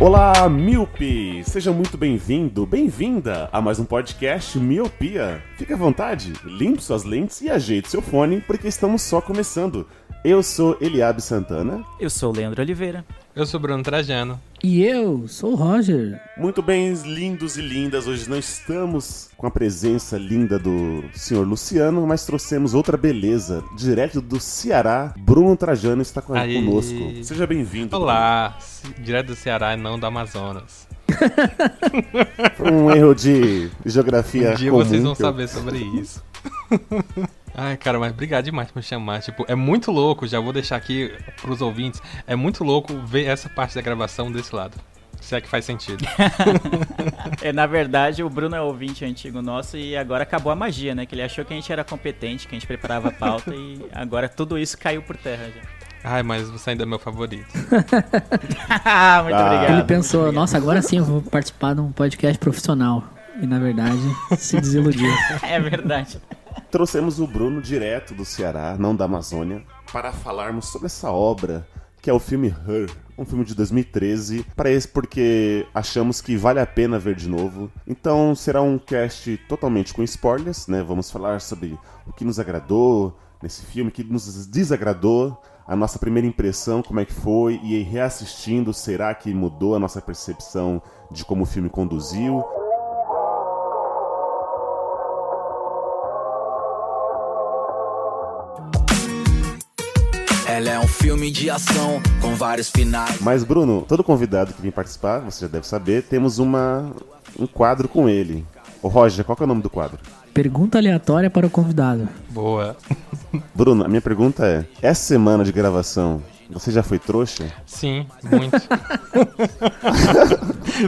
Olá, Miope! Seja muito bem-vindo, bem-vinda a mais um podcast Miopia. Fique à vontade, limpe suas lentes e ajeite seu fone, porque estamos só começando. Eu sou Eliabe Santana. Eu sou Leandro Oliveira. Eu sou Bruno Trajano. E eu sou o Roger. Muito bem, lindos e lindas, hoje não estamos com a presença linda do senhor Luciano, mas trouxemos outra beleza, direto do Ceará. Bruno Trajano está com- Aí. conosco. Seja bem-vindo. Olá, C- direto do Ceará e não do Amazonas. Foi um erro de geografia Um dia comum vocês vão eu- saber sobre isso. Ai, cara, mas obrigado demais por me chamar. Tipo, é muito louco, já vou deixar aqui pros ouvintes, é muito louco ver essa parte da gravação desse lado. Se é que faz sentido. É, na verdade, o Bruno é ouvinte antigo nosso e agora acabou a magia, né? Que ele achou que a gente era competente, que a gente preparava a pauta e agora tudo isso caiu por terra já. Ai, mas você ainda é meu favorito. Muito Ah. obrigado. Ele pensou, nossa, agora sim eu vou participar de um podcast profissional. E na verdade, se desiludiu. É verdade. Trouxemos o Bruno direto do Ceará, não da Amazônia, para falarmos sobre essa obra que é o filme Her, um filme de 2013, para esse porque achamos que vale a pena ver de novo. Então será um cast totalmente com spoilers, né? Vamos falar sobre o que nos agradou nesse filme, o que nos desagradou, a nossa primeira impressão, como é que foi, e reassistindo, será que mudou a nossa percepção de como o filme conduziu? Filme de ação com vários finais. Mas, Bruno, todo convidado que vem participar, você já deve saber, temos uma, um quadro com ele. Ô Roger, qual que é o nome do quadro? Pergunta aleatória para o convidado. Boa. Bruno, a minha pergunta é: essa semana de gravação, você já foi trouxa? Sim, muito.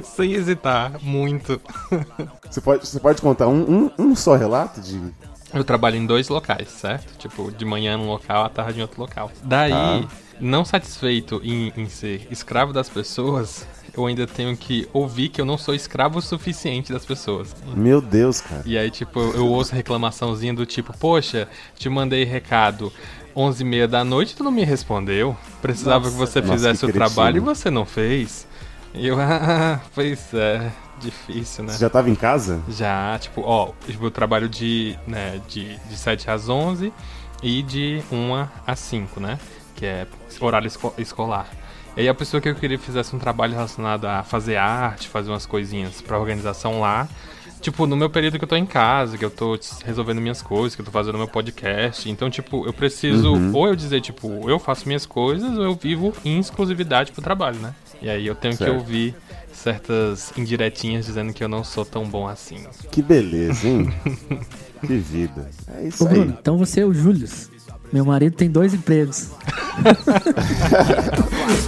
Sem hesitar, muito. Você pode, você pode contar um, um, um só relato de. Eu trabalho em dois locais, certo? Tipo, de manhã num local, à tarde em outro local. Daí, Tá. não satisfeito em, em ser escravo das pessoas, eu ainda tenho que ouvir que eu não sou escravo o suficiente das pessoas. Meu Deus, cara. E aí, tipo, eu ouço reclamaçãozinha do tipo, poxa, te mandei recado 11 e meia da noite tu não me respondeu. Precisava que você Nossa, fizesse que o trabalho e você não fez. E eu, ah, pois é, difícil, né? Você já tava em casa? Já, tipo, ó, tipo, eu trabalho de, né, de, de 7 às 11 e de 1 às 5, né? Que é horário esco- escolar. E aí a pessoa que eu queria que fizesse um trabalho relacionado a fazer arte, fazer umas coisinhas pra organização lá. Tipo, no meu período que eu tô em casa, que eu tô resolvendo minhas coisas, que eu tô fazendo meu podcast. Então, tipo, eu preciso ou eu dizer, tipo, eu faço minhas coisas ou eu vivo em exclusividade pro trabalho, né? E aí eu tenho Certo. que ouvir certas indiretinhas dizendo que eu não sou tão bom assim. Que beleza, hein? que vida. É isso Ô aí. Bruno, então você é o Július. Meu marido tem dois empregos.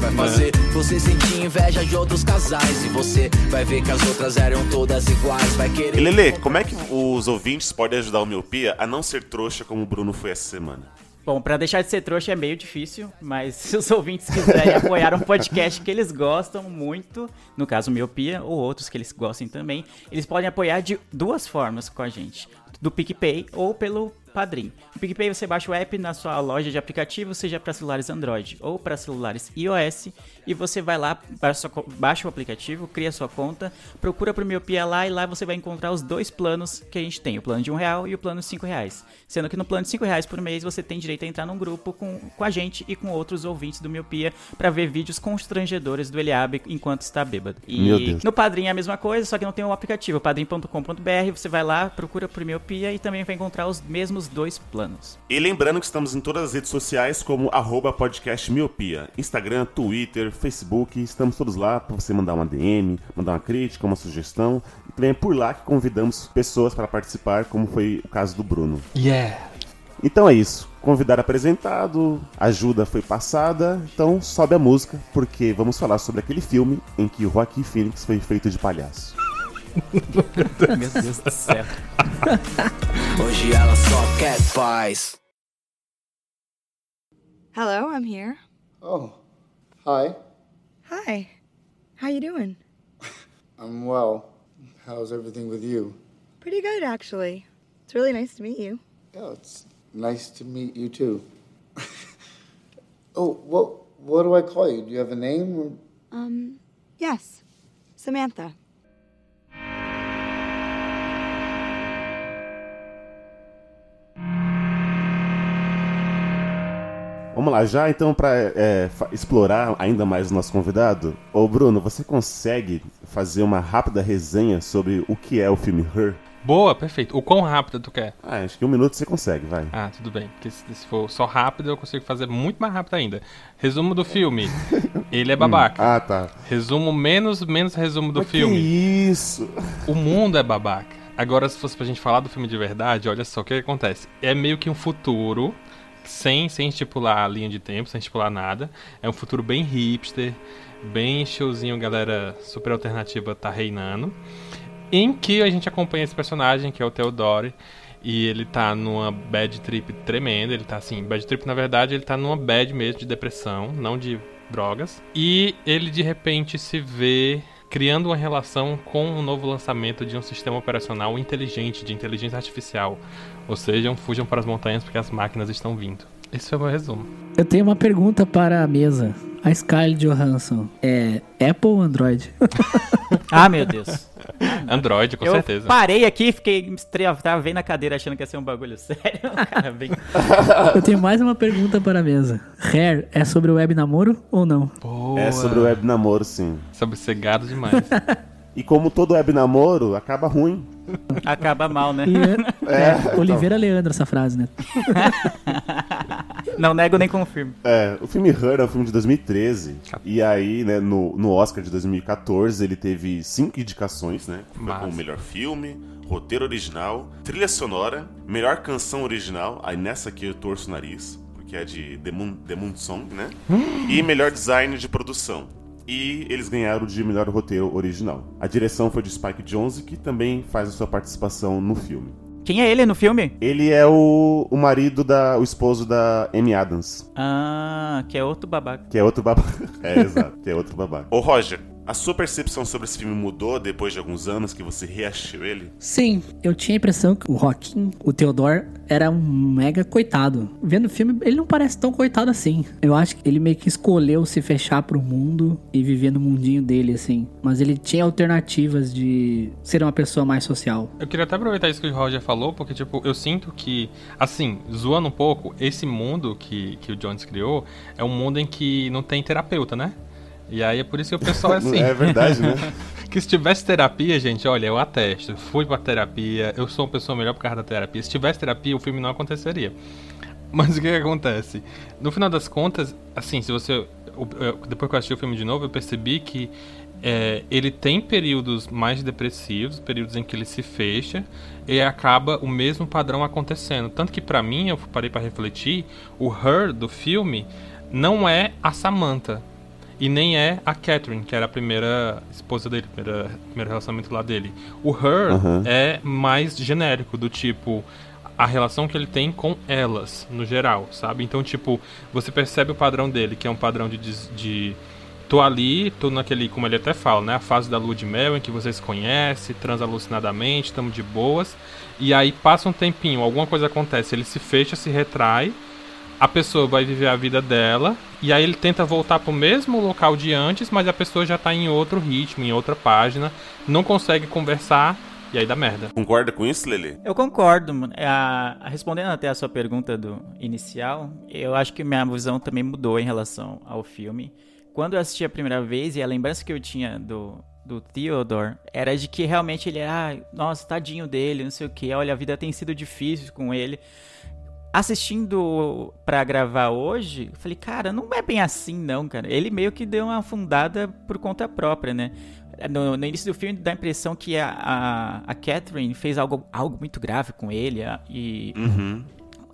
Vai fazer você sentir inveja de outros casais. E você vai ver que as outras eram todas iguais. Vai E querer. Lele, como é que os ouvintes podem ajudar o Miopia a não ser trouxa como o Bruno foi essa semana? Bom, pra deixar de ser trouxa é meio difícil, mas se os ouvintes quiserem apoiar um podcast que eles gostam muito, no caso Miopia, ou outros que eles gostem também, eles podem apoiar de duas formas com a gente. Do PicPay ou pelo Padrim. O PicPay você baixa o app na sua loja de aplicativo, seja para celulares Android ou para celulares iOS, e você vai lá, baixa, baixa o aplicativo, cria sua conta, procura por Miopia lá e lá você vai encontrar os dois planos que a gente tem, o plano de um real e o plano de cinco reais. Sendo que no plano de cinco reais por mês você tem direito a entrar num grupo com, com a gente e com outros ouvintes do Miopia para ver vídeos constrangedores do Eliabe enquanto está bêbado. E Meu Deus. no Padrim é a mesma coisa, só que não tem o aplicativo, padrim.com.br, você vai lá, procura por Miopia e também vai encontrar os mesmos dois planos. E lembrando que estamos em todas as redes sociais como arroba podcast miopia. Instagram, Twitter, Facebook, estamos todos lá para você mandar uma DM, mandar uma crítica, uma sugestão. E também é por lá que convidamos pessoas para participar, como foi o caso do Bruno. Yeah! Então é isso. Convidado apresentado, ajuda foi passada, então sobe a música, porque vamos falar sobre aquele filme em que o Joaquim Phoenix foi feito de palhaço. Meu Deus do céu. Hoje ela só quer paz. Hello, I'm here. Oh, hi. Hi. How you doing? I'm well. How's everything with you? Pretty good, actually. It's really nice to meet you. Yeah, it's nice to meet you too. oh, what what do I call you? Do you have a name? Or... Um, yes. Samantha. Vamos lá, já então para explorar ainda mais o nosso convidado. Ô Bruno, você consegue fazer uma rápida resenha sobre o que é o filme Her? Boa, perfeito. O quão rápido tu quer? Ah, acho que um minuto você consegue, vai. Ah, tudo bem. Porque se, se for só rápido, eu consigo fazer muito mais rápido ainda. Resumo do filme. Ele é babaca. Ah, tá. Resumo menos, menos resumo do Mas filme. Que isso? O mundo é babaca. Agora, se fosse pra gente falar do filme de verdade, olha só o que acontece. É meio que um futuro, sem, sem estipular a linha de tempo, sem estipular nada. É um futuro bem hipster, bem showzinho, galera super alternativa tá reinando. Em que a gente acompanha esse personagem, que é o Theodore, e ele tá numa bad trip tremenda. Ele tá assim, bad trip na verdade, ele tá numa bad mesmo de depressão, não de drogas. E ele de repente se vê criando uma relação com um novo lançamento de um sistema operacional inteligente, de inteligência artificial. Ou seja, fujam para as montanhas porque as máquinas estão vindo. Esse foi o meu resumo. Eu tenho uma pergunta para a mesa. A Scarlett Johansson é Apple ou Android? ah, meu Deus. Android, com eu certeza. Parei aqui, fiquei tava vendo a cadeira achando que ia ser um bagulho sério. Cara, bem... eu tenho mais uma pergunta para a mesa. Hair é sobre o web namoro ou não? Boa. É sobre o web namoro, sim. Sobre ser gado demais. E como todo web namoro, acaba ruim. Acaba mal, né? E, é, é, Oliveira Leandro, essa frase, né? Não nego nem confirmo. É, o filme Her é um filme de 2013. E aí, né, no, no Oscar de 2014, ele teve cinco indicações, né? Mas... o melhor filme, roteiro original, trilha sonora, melhor canção original. Aí nessa aqui eu torço o nariz, porque é de The Moon, The Moon Song, né? e melhor design de produção e eles ganharam de melhor roteiro original. A direção foi de Spike Jonze, que também faz a sua participação no filme. Quem é ele no filme? Ele é o, o marido da. o esposo da Amy Adams. Ah, que é outro babaca. Que é outro babaca. É, exato, que é outro babaca. Ô, Roger, a sua percepção sobre esse filme mudou depois de alguns anos que você reassistiu ele? Sim, eu tinha a impressão que o Joaquim, o Theodore, era um mega coitado. Vendo o filme, ele não parece tão coitado assim. Eu acho que ele meio que escolheu se fechar pro mundo e viver no mundinho dele, assim. Mas ele tinha alternativas de ser uma pessoa mais social. Eu queria até aproveitar isso que o Roger falou, porque, tipo, eu sinto que, assim, zoando um pouco, esse mundo que, que o Jones criou é um mundo em que não tem terapeuta, né? E aí é por isso que o pessoal é assim. é verdade, né? que se tivesse terapia, gente, olha, eu atesto. Fui pra terapia, eu sou uma pessoa melhor por causa da terapia. Se tivesse terapia, o filme não aconteceria. Mas o que, que acontece? No final das contas, assim, se você. Depois que eu assisti o filme de novo, eu percebi que é, ele tem períodos mais depressivos, períodos em que ele se fecha e acaba o mesmo padrão acontecendo. Tanto que para mim, eu parei para refletir, o her do filme não é a Samantha e nem é a Catherine, que era a primeira esposa dele, primeira, primeiro relacionamento lá dele. O her Uhum. é mais genérico, do tipo a relação que ele tem com elas, no geral, sabe? Então, tipo, você percebe o padrão dele, que é um padrão de, de, tô ali, tô naquele, como ele até fala, né? A fase da lua de mel em que você se conhece, transa alucinadamente, estamos de boas. E aí passa um tempinho, alguma coisa acontece, ele se fecha, se retrai, a pessoa vai viver a vida dela, e aí ele tenta voltar pro mesmo local de antes, mas a pessoa já tá em outro ritmo, em outra página, não consegue conversar, e aí dá merda. Concorda com isso, Lele? Eu concordo, mano. É, A, respondendo até a sua pergunta do inicial, eu acho que minha visão também mudou em relação ao filme. Quando eu assisti a primeira vez, e a lembrança que eu tinha do, do Theodore era de que realmente ele era, ah, nossa, tadinho dele, não sei o que, olha, a vida tem sido difícil com ele. Assistindo pra gravar hoje, falei, cara, não é bem assim não, cara. Ele meio que deu uma afundada por conta própria, né? No, no início do filme dá a impressão que a, a, a Catherine fez algo, algo muito grave com ele e Uhum.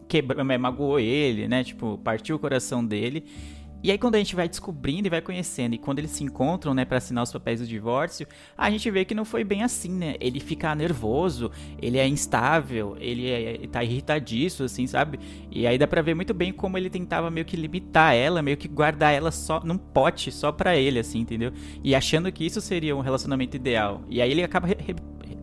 quebrou, magoou ele, né? Tipo, partiu o coração dele. E aí quando a gente vai descobrindo e vai conhecendo, e quando eles se encontram, né, para assinar os papéis do divórcio, a gente vê que não foi bem assim, né? Ele fica nervoso, ele é instável, ele é, tá irritadiço, assim, sabe? E aí dá pra ver muito bem como ele tentava meio que limitar ela, meio que guardar ela só num pote, só pra ele, assim, entendeu? E achando que isso seria um relacionamento ideal. E aí ele acaba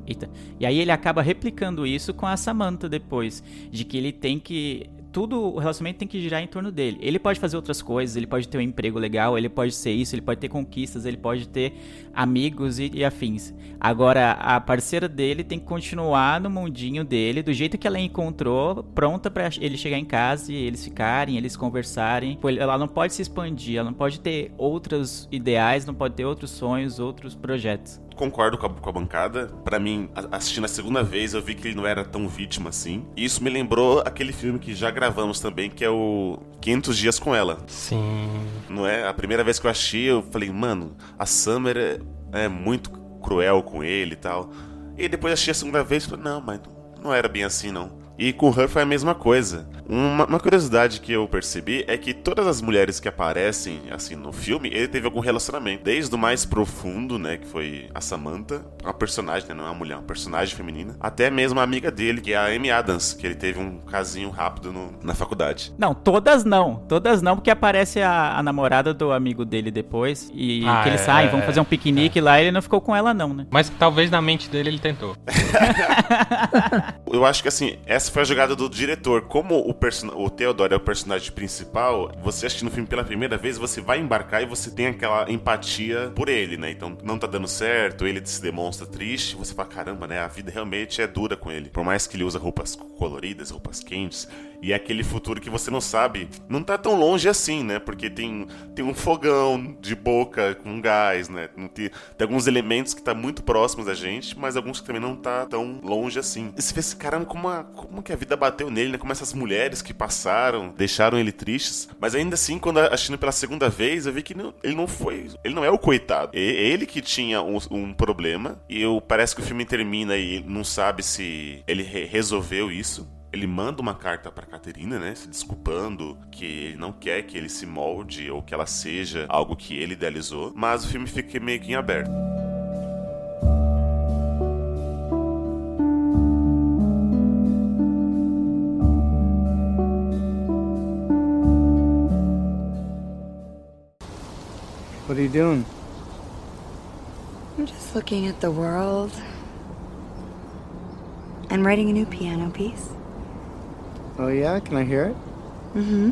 Eita. E aí ele acaba replicando isso com a Samantha depois, de que ele tem que tudo o relacionamento tem que girar em torno dele. Ele pode fazer outras coisas, ele pode ter um emprego legal, ele pode ser isso, ele pode ter conquistas, ele pode ter amigos e, e afins. Agora a parceira dele tem que continuar no mundinho dele, do jeito que ela encontrou, pronta pra ele chegar em casa e eles ficarem, eles conversarem. Ela não pode se expandir, ela não pode ter outros ideais, não pode ter outros sonhos, outros projetos. Concordo com a, com a bancada. Pra mim, assistindo a segunda vez, eu vi que ele não era tão vítima assim. E isso me lembrou aquele filme que já gravamos também, que é o 500 Dias com Ela. Sim. Não é? A primeira vez que eu achei, eu falei, mano, a Summer é, é muito cruel com ele e tal. E depois achei a segunda vez e falei, não, mas não era bem assim não. E com Her foi a mesma coisa. Uma, uma curiosidade que eu percebi é que todas as mulheres que aparecem assim no filme, ele teve algum relacionamento. Desde o mais profundo, né, que foi a Samantha, uma personagem, né, não é uma mulher, uma personagem feminina, até mesmo a amiga dele, que é a Amy Adams, que ele teve um casinho rápido no- na faculdade. Não, todas não. Todas não, porque aparece a, a namorada do amigo dele depois. E Ah, que eles é, saem, vão é, fazer um piquenique lá e ele não ficou com ela, não, né? Mas talvez na mente dele ele tentou. Eu acho que assim, essa foi a jogada do diretor. Como o, o Theodore é o personagem principal, você assistindo o filme pela primeira vez, você vai embarcar e você tem aquela empatia por ele, né? Então não tá dando certo, ele se demonstra triste, você fala, caramba, né? A vida realmente é dura com ele. Por mais que ele usa roupas coloridas, roupas quentes, e é aquele futuro que você não sabe, não tá tão longe assim, né? Porque tem, tem um fogão de boca com gás, né? Tem, tem alguns elementos que tá muito próximos da gente, mas alguns que também não tá tão longe assim. E você vê esse caramba, como, a, como que a vida bateu nele, né? Como essas mulheres que passaram, deixaram ele tristes. Mas ainda assim, quando assistindo pela segunda vez, eu vi que não- ele não foi. Ele não é o coitado. É ele que tinha um, um problema. E eu, parece que o filme termina e não sabe se ele re- resolveu isso. Ele manda uma carta pra Caterina, né? Se desculpando que ele não quer que ele se molde ou que ela seja algo que ele idealizou. Mas o filme fica meio que em aberto. What are you doing? I'm just looking at the world and writing a new piano piece. Oh, yeah? Can I hear it? Mm-hmm.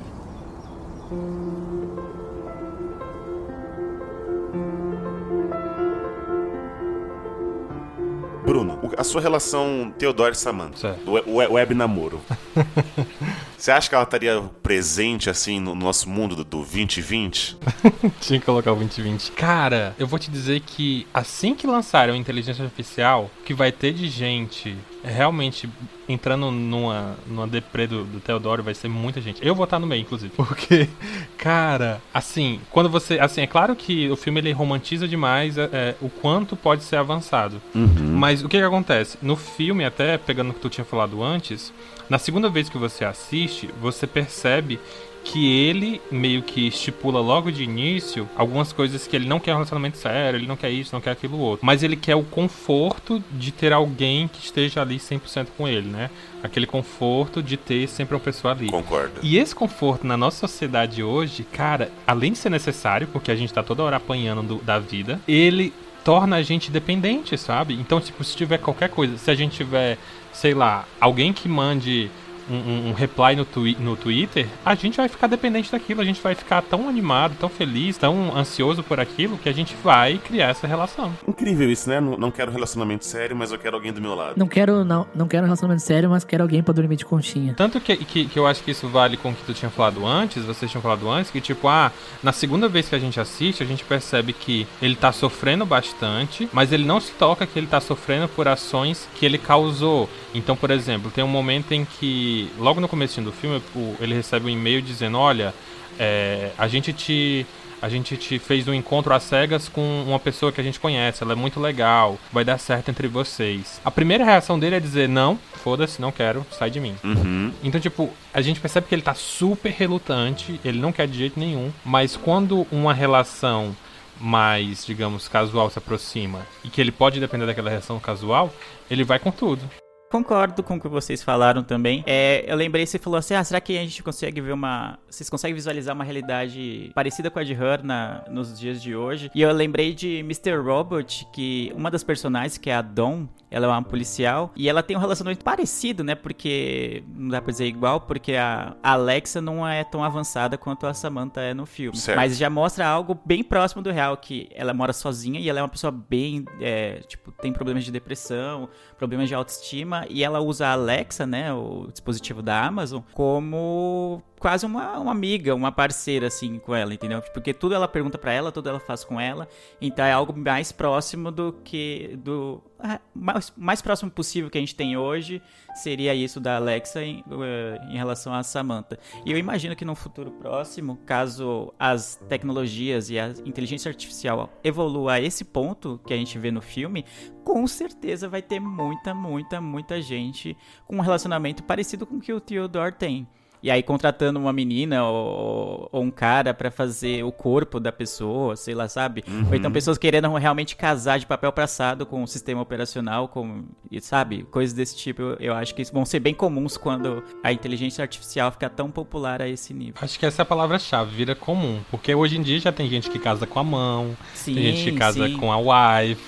Bruno, a sua relação Theodore e Samantha, o we- o we- web namoro. Você acha que ela estaria presente assim no nosso mundo do, do 2020? Tinha que colocar o 2020. Cara, eu vou te dizer que assim que lançarem a inteligência artificial, que vai ter de gente realmente entrando numa, numa deprê do, do Teodoro, vai ser muita gente. Eu vou estar no meio, inclusive. Porque, cara, assim, quando você. Assim, é claro que o filme ele romantiza demais é, é, o quanto pode ser avançado. Mas o que, que acontece? No filme, até pegando o que tu tinha falado antes, na segunda vez que você assiste, você percebe que ele meio que estipula logo de início algumas coisas que ele não quer um relacionamento sério, ele não quer isso, não quer aquilo outro. Mas ele quer o conforto de ter alguém que esteja ali 100% com ele, né? Aquele conforto de ter sempre uma pessoa ali. Concordo. E esse conforto na nossa sociedade hoje, cara, além de ser necessário, porque a gente tá toda hora apanhando do- da vida, ele torna a gente dependente, sabe? Então, tipo, se tiver qualquer coisa, se a gente tiver, sei lá, alguém que mande um, um- reply no, twi no Twitter, a gente vai ficar dependente daquilo, a gente vai ficar tão animado, tão feliz, tão ansioso por aquilo, que a gente vai criar essa relação. Incrível isso, né? Não, não quero relacionamento sério, mas eu quero alguém do meu lado. Não quero, não, não quero relacionamento sério, mas quero alguém pra dormir de conchinha. Tanto que, que, que eu acho que isso vale com o que tu tinha falado antes, vocês tinham falado antes, que tipo, ah, na segunda vez que a gente assiste, a gente percebe que ele tá sofrendo bastante, mas ele não se toca que ele tá sofrendo por ações que ele causou. Então, por exemplo, tem um momento em que, logo no começo do filme, ele recebe um e-mail dizendo, olha, é, a gente te. a gente te fez um encontro às cegas com uma pessoa que a gente conhece, ela é muito legal, vai dar certo entre vocês. A primeira reação dele é dizer, não, foda-se, não quero, sai de mim. Uhum. Então, tipo, a gente percebe que ele tá super relutante, ele não quer de jeito nenhum, mas quando uma relação mais, digamos, casual se aproxima e que ele pode depender daquela relação casual, ele vai com tudo. Concordo com o que vocês falaram também. É, eu lembrei, você falou assim, ah, será que a gente consegue ver uma... Vocês conseguem visualizar uma realidade parecida com a de Her na, nos dias de hoje? E eu lembrei de Mr. Robot, que uma das personagens, que é a Dawn, ela é uma policial, e ela tem um relacionamento parecido, né? Porque, não dá pra dizer igual, porque a Alexa não é tão avançada quanto a Samantha é no filme. Certo. Mas já mostra algo bem próximo do real, que ela mora sozinha e ela é uma pessoa bem, é, tipo, tem problemas de depressão, problemas de autoestima, e ela usa a Alexa, né, o dispositivo da Amazon, como quase uma, uma amiga, uma parceira, assim, com ela, entendeu? Porque tudo ela pergunta pra ela, tudo ela faz com ela, então é algo mais próximo do que, do, ah, mais, mais próximo possível que a gente tem hoje, seria isso da Alexa em, eh, em relação à Samantha. E eu imagino que no futuro próximo, caso as tecnologias e a inteligência artificial evolua a esse ponto que a gente vê no filme, com certeza vai ter muita, muita, muita gente com um relacionamento parecido com o que o Theodore tem. E aí contratando uma menina ou, ou um cara pra fazer o corpo da pessoa, sei lá, sabe? Uhum. Ou então pessoas querendo realmente casar de papel passado com o sistema operacional, com, e, sabe? Coisas desse tipo, eu, eu acho que isso vão ser bem comuns quando a inteligência artificial ficar tão popular a esse nível. Acho que essa é a palavra-chave, vira comum. Porque hoje em dia já tem gente que casa com a mão, Sim, tem gente que casa sim. com a wife.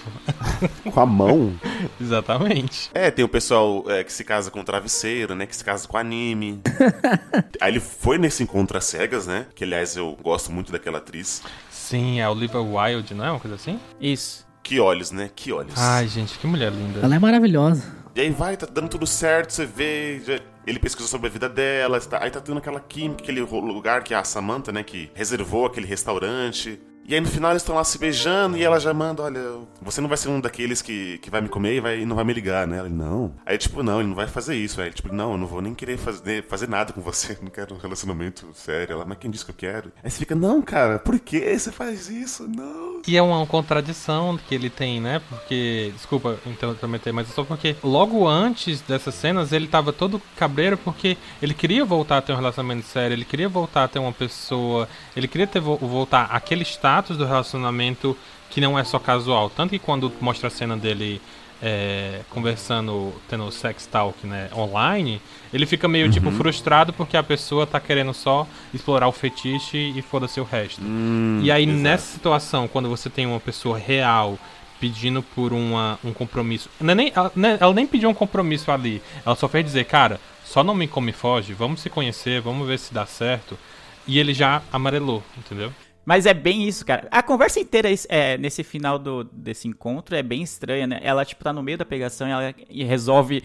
Com a mão? Exatamente. É, tem o pessoal é, que se casa com travesseiro, né? Que se casa com anime. Aí ele foi nesse encontro às cegas, né? Que aliás eu gosto muito daquela atriz. Sim, é a Olivia Wilde, não é uma coisa assim? Isso. Que olhos, né? Que olhos. Ai, gente, que mulher linda. Ela é maravilhosa. E aí vai, tá dando tudo certo, você vê. já- Ele pesquisou sobre a vida dela, está- aí tá tendo aquela química, aquele lugar que é a Samantha, né, que reservou aquele restaurante. E aí no final eles estão lá se beijando e ela já manda, olha, você não vai ser um daqueles que, que vai me comer e, vai, e não vai me ligar, né? Ela, não. Aí tipo, não, ele não vai fazer isso. Aí tipo, não, eu não vou nem querer fazer, fazer nada com você, não quero um relacionamento sério. Ela, mas quem disse que eu quero? Aí você fica, não, cara, por que você faz isso? Não. E é uma contradição que ele tem, né? Porque, desculpa intrometer, mas é só porque logo antes dessas cenas ele tava todo cabreiro porque ele queria voltar a ter um relacionamento sério, ele queria voltar a ter uma pessoa, ele queria ter vo- voltar aquele status do relacionamento que não é só casual. Tanto que quando mostra a cena dele é, conversando, tendo sex talk né, online, ele fica meio tipo frustrado porque a pessoa tá querendo só explorar o fetiche e foda-se o resto. Hum, E aí, exato. nessa situação, quando você tem uma pessoa real pedindo por uma, um compromisso. Não é nem, ela, né, ela nem pediu um compromisso ali. Ela só fez dizer, cara, só não me come e foge, vamos se conhecer, vamos ver se dá certo. E ele já amarelou, entendeu? Mas é bem isso, cara. A conversa inteira é, nesse final do, desse encontro é bem estranha, né? Ela, tipo, tá no meio da pegação e ela e resolve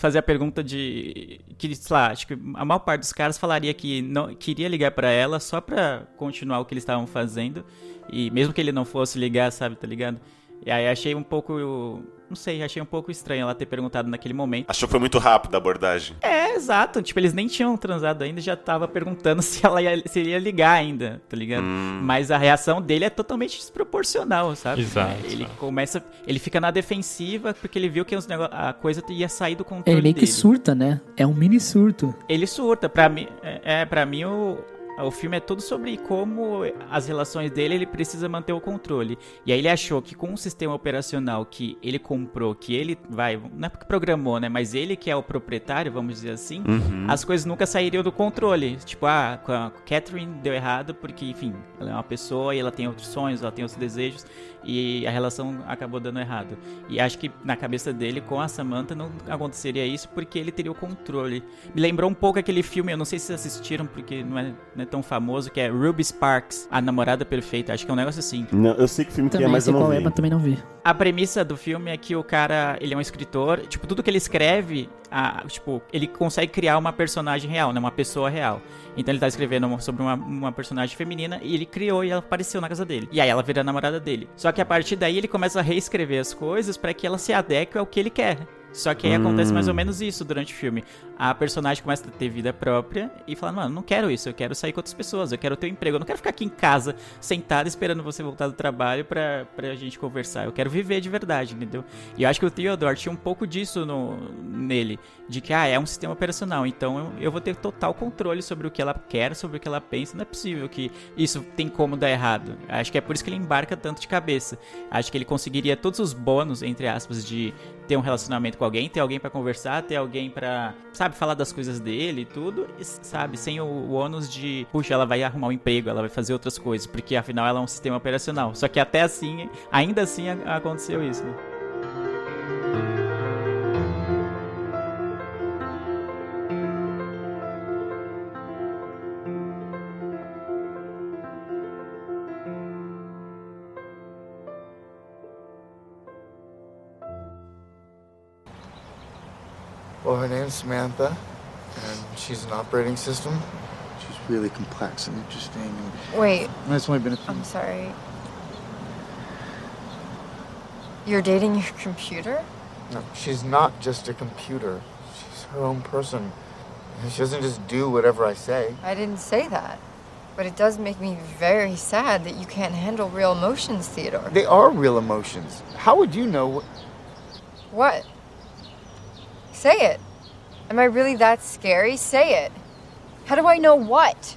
fazer a pergunta de. Que, sei lá, acho que a maior parte dos caras falaria que não queria ligar pra ela só pra continuar o que eles estavam fazendo. E mesmo que ele não fosse ligar, sabe, tá ligado? E aí achei um pouco. Não sei, achei um pouco estranho ela ter perguntado naquele momento. Achou que foi muito rápido a abordagem. É, exato. Tipo, eles nem tinham transado ainda e já tava perguntando se ela ia, se ele ia ligar ainda, tá ligado? Hum. Mas a reação dele é totalmente desproporcional, sabe? Exato. Ele começa. Ele fica na defensiva porque ele viu que os nego- a coisa ia sair do controle Ele meio que dele. surta, né? É um mini surto. Ele surta. Pra mim, é, é, pra mim o. O filme é tudo sobre como as relações dele ele precisa manter o controle. E aí ele achou que com um sistema operacional que ele comprou, que ele vai, não é porque programou, né, mas ele que é o proprietário, vamos dizer assim, Uhum. as coisas nunca sairiam do controle. Tipo, ah, com a Catherine deu errado porque, enfim, ela é uma pessoa e ela tem outros sonhos, ela tem outros desejos e a relação acabou dando errado. E acho que na cabeça dele com a Samantha não aconteceria isso porque ele teria o controle. Me lembrou um pouco aquele filme, eu não sei se vocês assistiram porque não é, não é tão famoso, que é Ruby Sparks, A Namorada Perfeita. Acho que é um negócio assim. Não, eu sei que filme que é, Também mas eu não qual é, vi. mas também não vi. A premissa do filme é que o cara, ele é um escritor, tipo, tudo que ele escreve, a- tipo, ele consegue criar uma personagem real, né, uma pessoa real. Então ele tá escrevendo sobre uma, uma personagem feminina e ele criou e ela apareceu na casa dele. E aí ela vira a namorada dele. Só que a partir daí ele começa a reescrever as coisas pra que ela se adeque ao que ele quer. Só que aí acontece mais ou Hum. menos isso durante o filme. A personagem começa a ter vida própria e fala, mano, não quero isso, eu quero sair com outras pessoas, eu quero ter um emprego, eu não quero ficar aqui em casa, sentado esperando você voltar do trabalho pra, pra gente conversar. Eu quero viver de verdade, entendeu? E eu acho que o Theodore tinha um pouco disso no, nele, de que, ah, é um sistema operacional, então eu, eu vou ter total controle sobre o que ela quer, sobre o que ela pensa, não é possível que isso tem como dar errado. Acho que é por isso que ele embarca tanto de cabeça. Acho que ele conseguiria todos os bônus, entre aspas, de ter um relacionamento com alguém, ter alguém pra conversar, ter alguém pra, sabe, falar das coisas dele e tudo, e, sabe, sem o, o ônus de, puxa, ela vai arrumar um emprego, ela vai fazer outras coisas, porque afinal ela é um sistema operacional. Só que até assim, ainda assim aconteceu isso, né? Name's Samantha, and she's an operating system. She's really complex and interesting. And Wait, and it's only been a few. I'm sorry. You're dating your computer? No, she's not just a computer. She's her own person. She doesn't just do whatever I say. I didn't say that. But it does make me very sad that you can't handle real emotions, Theodore. They are real emotions. How would you know? What... What? Say it. Am I really that scary? Say it. How do I know what?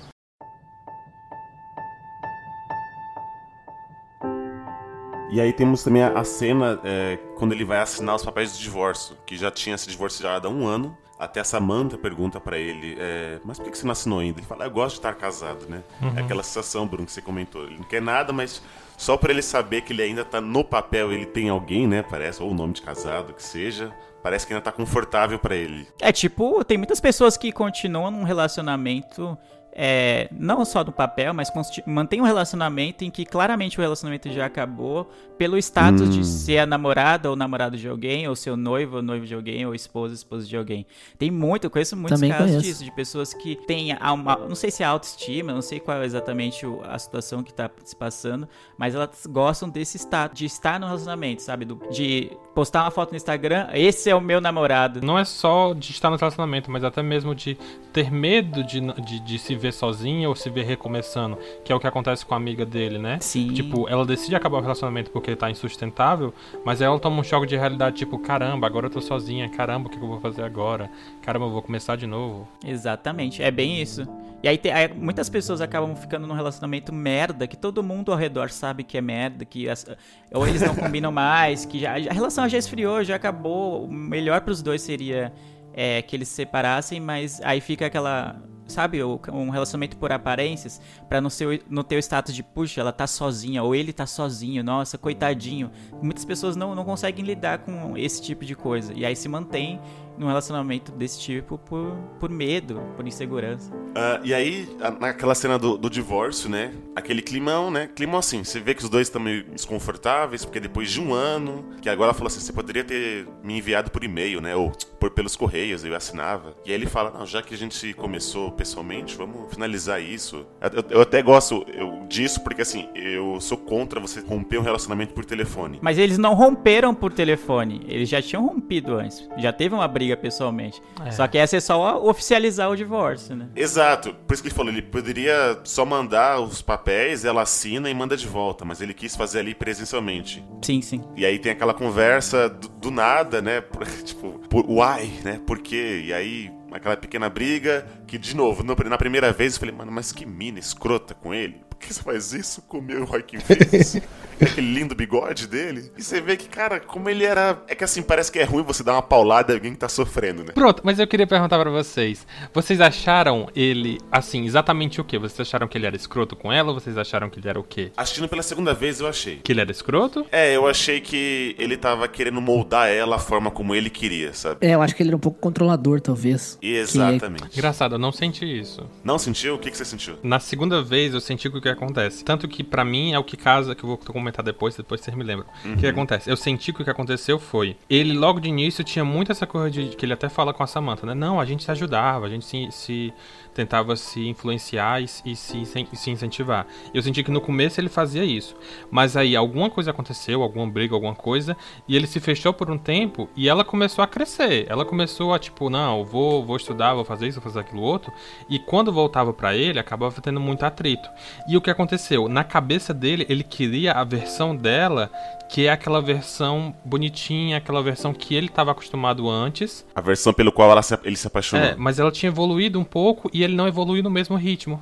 E aí temos também a, cena é, quando ele vai assinar os papéis de divórcio, que já tinha se divorciado há um ano. Até a Samantha pergunta pra ele, é, mas por que você não assinou ainda? Ele fala, "Ah, eu gosto de estar casado, né? Uhum. É aquela sensação, Bruno, que você comentou. Ele não quer nada, mas só pra ele saber que ele ainda tá no papel, ele tem alguém, né? Parece, ou o nome de casado, que seja. Parece que ainda tá confortável pra ele. É tipo, tem muitas pessoas que continuam num relacionamento, é, não só no papel, mas mantém um relacionamento em que claramente o relacionamento já acabou pelo status Hum. de ser a namorada ou namorado de alguém, ou seu noivo ou noivo de alguém, ou esposa esposa de alguém. Tem muito, eu conheço muitos Também casos conheço. disso, de pessoas que têm, uma, não sei se é autoestima, não sei qual é exatamente a situação que tá se passando, mas elas gostam desse status, de estar no relacionamento, sabe? Do- de postar uma foto no Instagram, esse é o meu namorado. Não é só de estar no relacionamento, mas até mesmo de ter medo de, de, de se ver sozinha ou se ver recomeçando, que é o que acontece com a amiga dele, né? Sim. Tipo, ela decide acabar o relacionamento porque tá insustentável, mas aí ela toma um choque de realidade, tipo, caramba, agora eu tô sozinha, caramba, o que eu vou fazer agora? Caramba, eu vou começar de novo. Exatamente, é bem isso. E aí, aí muitas pessoas acabam ficando num relacionamento merda, que todo mundo ao redor sabe que é merda, que as- ou eles não combinam mais, que já, a relação já esfriou, já acabou. O melhor pros dois seria é, que eles se separassem, mas aí fica aquela. Sabe, um relacionamento por aparências, pra não, ser, o- não ter o status de, puxa, ela tá sozinha, ou ele tá sozinho, nossa, coitadinho. Muitas pessoas não, não conseguem lidar com esse tipo de coisa. E aí se mantém num relacionamento desse tipo por, por medo, por insegurança. Ah, e aí, naquela cena do, do divórcio, né? Aquele climão, né? Climão assim, você vê que os dois estão meio desconfortáveis, porque depois de um ano, que agora ela falou assim, você poderia ter me enviado por e-mail, né? Ou por pelos correios, eu assinava. E aí ele fala, não, já que a gente começou pessoalmente, vamos finalizar isso. Eu, eu até gosto eu- disso, porque assim, eu sou contra você romper um relacionamento por telefone. Mas eles não romperam por telefone, eles já tinham rompido antes. Já teve uma briga pessoalmente. É. Só que essa é só oficializar o divórcio, né? Exato, por isso que ele falou, ele poderia só mandar os papéis, ela assina e manda de volta, mas ele quis fazer ali presencialmente. Sim, sim. E aí tem aquela conversa do, do nada, né? Por- tipo, por, why, né? Por quê? E aí aquela pequena briga que, de novo, no- na primeira vez eu falei, mano, mas que mina escrota com ele. Que você faz isso com o meu Joaquim Phoenix? Aquele lindo bigode dele. E você vê que, cara, como ele era... É que assim, parece que é ruim você dar uma paulada em alguém que tá sofrendo, né? Pronto, mas eu queria perguntar pra vocês. Vocês acharam ele, assim, exatamente o quê? Vocês acharam que ele era escroto com ela ou vocês acharam que ele era o quê? Assistindo pela segunda vez eu achei. Que ele era escroto? É, eu achei que ele tava querendo moldar ela a forma como ele queria, sabe? É, eu acho que ele era um pouco controlador, talvez. Exatamente. Engraçado, eu não senti isso. Não sentiu? O que, que você sentiu? Na segunda vez eu senti o que acontece. Tanto que pra mim é o que casa, que eu vou comentar depois, depois vocês me lembram. O que Uhum. acontece? Eu senti que o que aconteceu foi. Ele logo de início tinha muito essa coisa de que ele até fala com a Samantha, né? Não, a gente se ajudava, a gente se. se- tentava se influenciar e, e se, e se incentivar. Eu senti que no começo ele fazia isso. Mas aí alguma coisa aconteceu, alguma briga, alguma coisa, e ele se fechou por um tempo e ela começou a crescer. Ela começou a tipo, não, vou, vou estudar, vou fazer isso, vou fazer aquilo outro. E quando voltava pra ele, acabava tendo muito atrito. E o que aconteceu? Na cabeça dele, ele queria a versão dela, que é aquela versão bonitinha, aquela versão que ele estava acostumado antes. A versão pelo qual ela se- ele se apaixonou. É, mas ela tinha evoluído um pouco e ele não evoluiu no mesmo ritmo.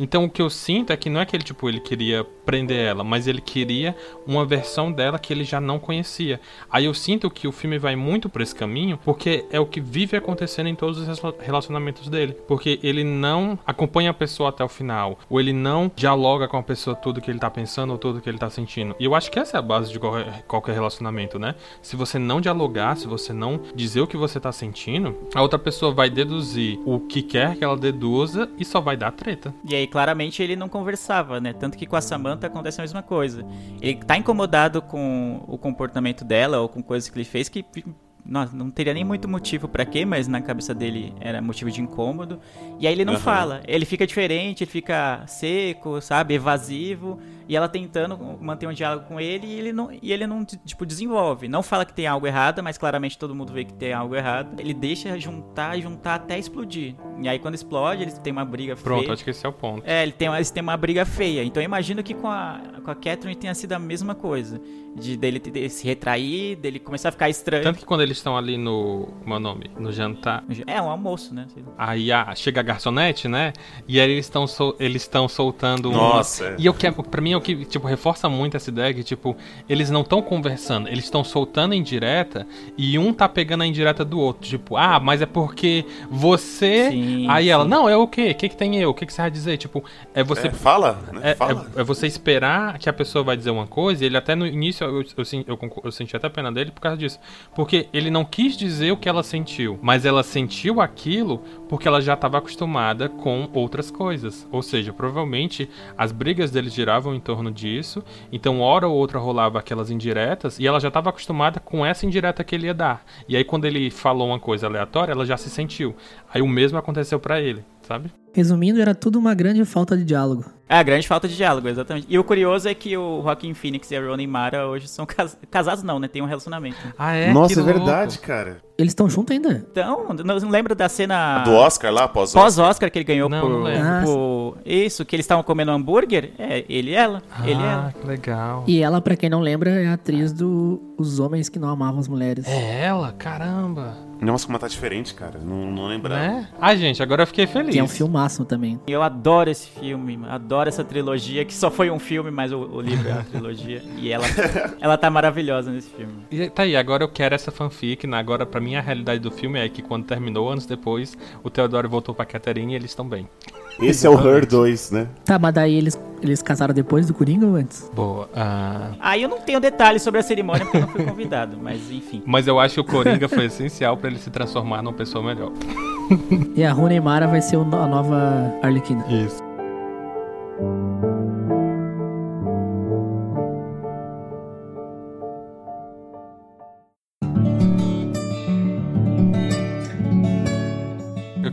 Então o que eu sinto é que não é que ele, tipo, ele queria prender ela, mas ele queria uma versão dela que ele já não conhecia. Aí eu sinto que o filme vai muito por esse caminho, porque é o que vive acontecendo em todos os rela- relacionamentos dele. Porque ele não acompanha a pessoa até o final, ou ele não dialoga com a pessoa tudo que ele tá pensando ou tudo que ele tá sentindo. E eu acho que essa é a base de qualquer relacionamento, né? Se você não dialogar, se você não dizer o que você tá sentindo, a outra pessoa vai deduzir o que quer que ela deduza e só vai dar treta. E aí, claramente, ele não conversava, né? Tanto que com a Samantha acontece a mesma coisa. Ele tá incomodado com o comportamento dela ou com coisas que ele fez que. Nossa, não teria nem muito motivo pra quê, mas na cabeça dele era motivo de incômodo. E aí ele não Aham. fala. Ele fica diferente, ele fica seco, sabe? Evasivo. E ela tentando manter um diálogo com ele e ele não, e ele não tipo, desenvolve. Não fala que tem algo errado, mas claramente todo mundo vê que tem algo errado. Ele deixa juntar juntar até explodir. E aí quando explode, eles têm uma briga Pronto, feia. acho que esse é o ponto. É, ele tem, uma- eles têm uma briga feia. Então eu imagino que com a, com a Catherine tenha sido a mesma coisa. De dele ter- se retrair, dele começar a ficar estranho. Tanto que quando eles estão ali no. Meu nome? No jantar. É, um almoço, né? Aí a- chega a garçonete, né? E aí eles estão sol- eles estão soltando Nossa, é. E eu quero, pra mim é o que tipo reforça muito essa ideia que tipo eles não estão conversando, eles estão soltando a indireta e um tá pegando a indireta do outro, tipo, ah, mas é porque você Sim, Aí sim. ela, não, é o quê? O que que tem eu? O que que você vai dizer? Tipo, é você É, fala, né? É, Fala. é- é você esperar que a pessoa vai dizer uma coisa, e ele até no início eu, eu, eu, concor- eu senti até pena dele por causa disso. Porque ele não quis dizer o que ela sentiu, mas ela sentiu aquilo porque ela já estava acostumada com outras coisas. Ou seja, provavelmente as brigas deles giravam em torno disso, então hora ou outra rolava aquelas indiretas, e ela já estava acostumada com essa indireta que ele ia dar. E aí quando ele falou uma coisa aleatória, ela já se sentiu. Aí o mesmo aconteceu pra ele, sabe? Resumindo, era tudo uma grande falta de diálogo. É, a grande falta de diálogo, exatamente. E o curioso é que o Joaquin Phoenix e a Rooney Mara hoje são cas- casados, não, né? Tem um relacionamento. Ah, é? Nossa, Que é louco. verdade, cara. Eles estão juntos ainda? Então, não, lembra da cena... Do Oscar lá, pós-Oscar? Pós-Oscar que ele ganhou Não, por, não lembro. por- Isso, que eles estavam comendo hambúrguer. É, ele e ela. ele e ela. Ah, que legal. E ela, pra quem não lembra, é a atriz do Os Homens que Não Amavam as Mulheres. É ela? Caramba. Nossa, como ela tá diferente, cara. Não, não lembrava. Né? Ah, gente, agora eu fiquei feliz. Que é um filmaço também. Eu adoro esse filme, adoro essa trilogia, que só foi um filme, mas o, o livro é uma trilogia. E ela, ela tá maravilhosa nesse filme. E tá aí, agora eu quero essa fanfic. Né? Agora, pra mim, a realidade do filme é que quando terminou, anos depois, o Theodore voltou pra Catherine e eles estão bem. Esse é o Her 2, né? Tá, mas daí eles, eles casaram depois do Coringa ou antes? Boa. ah, Aí eu não tenho detalhes sobre a cerimônia porque eu não fui convidado, mas enfim. Mas eu acho que o Coringa foi essencial pra ele se transformar numa pessoa melhor. E a Rooney Mara vai ser a nova Arlequina. Isso.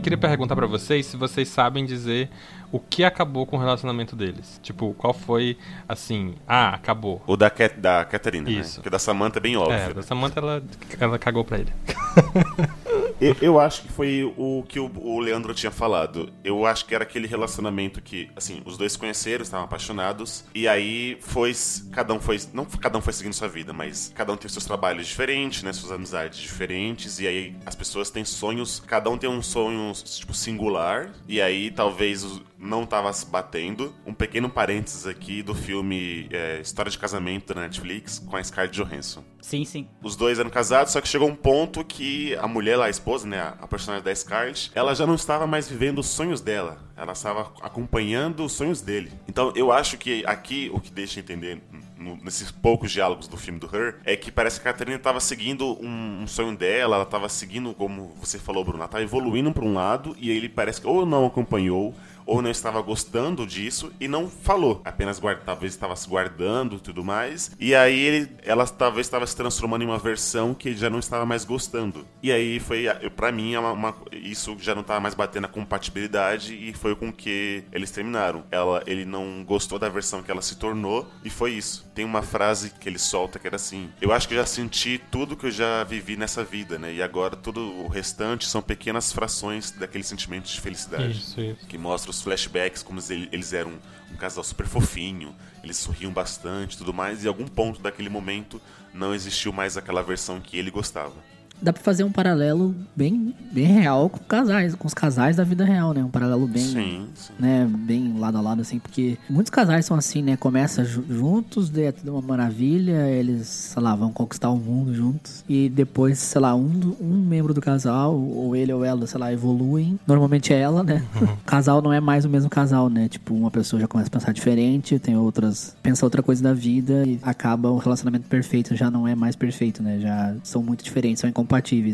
Queria perguntar pra vocês se vocês sabem dizer o que acabou com o relacionamento deles. Tipo, qual foi, assim, ah, acabou. O da, Cat, da Catarina, Isso. né? Porque da Samantha é bem óbvio. É, da Samantha, ela, ela cagou pra ele. Eu, eu acho que foi o que o, o Leandro tinha falado. Eu acho que era aquele relacionamento que, assim, os dois se conheceram, estavam apaixonados, e aí foi. Cada um foi. Não cada um foi seguindo sua vida, mas cada um tem seus trabalhos diferentes, né? Suas amizades diferentes, e aí as pessoas têm sonhos. Cada um tem um sonho, tipo, singular, e aí talvez não tava se batendo. Um pequeno parênteses aqui do filme é, História de Casamento da Netflix com a Scarlett Johansson. Sim, sim. Os dois eram casados, só que chegou um ponto que a mulher lá, a esposa, né, a personagem da Scarlett, ela já não estava mais vivendo os sonhos dela. Ela estava acompanhando os sonhos dele. Então, eu acho que aqui o que deixa entender no- nesses poucos diálogos do filme do Her, é que parece que a Catarina tava seguindo um, um sonho dela, ela tava seguindo, como você falou, Bruno, ela tava evoluindo pra um lado, e ele parece que ou não acompanhou, ou não estava gostando disso e não falou. Apenas guarda, talvez estava se guardando e tudo mais. E aí ele, ela talvez estava se transformando em uma versão que ele já não estava mais gostando. E aí foi, pra mim, é uma, uma- isso já não estava mais batendo a compatibilidade e foi com que eles terminaram. Ela, ele não gostou da versão que ela se tornou e foi isso. Tem uma frase que ele solta que era assim: Eu acho que já senti tudo que eu já vivi nessa vida, né? E agora tudo o restante são pequenas frações daquele sentimento de felicidade Isso, isso. que mostra os flashbacks, como eles eram um casal super fofinho, eles sorriam bastante tudo mais, e em algum ponto daquele momento não existiu mais aquela versão que ele gostava. Dá pra fazer um paralelo bem, bem real com casais, com os casais da vida real, né? Um paralelo bem, Sim, sim. né, bem lado a lado assim, porque muitos casais são assim, né? Começa ju- juntos, é tudo uma maravilha, eles, sei lá, vão conquistar o mundo juntos e depois, sei lá, um, um membro do casal, ou ele ou ela, sei lá, evoluem. Normalmente é ela, né? O casal não é mais o mesmo casal, né? Tipo, uma pessoa já começa a pensar diferente, tem outras, pensa outra coisa da vida e acaba o relacionamento perfeito já não é mais perfeito, né? Já são muito diferentes, são incompatíveis,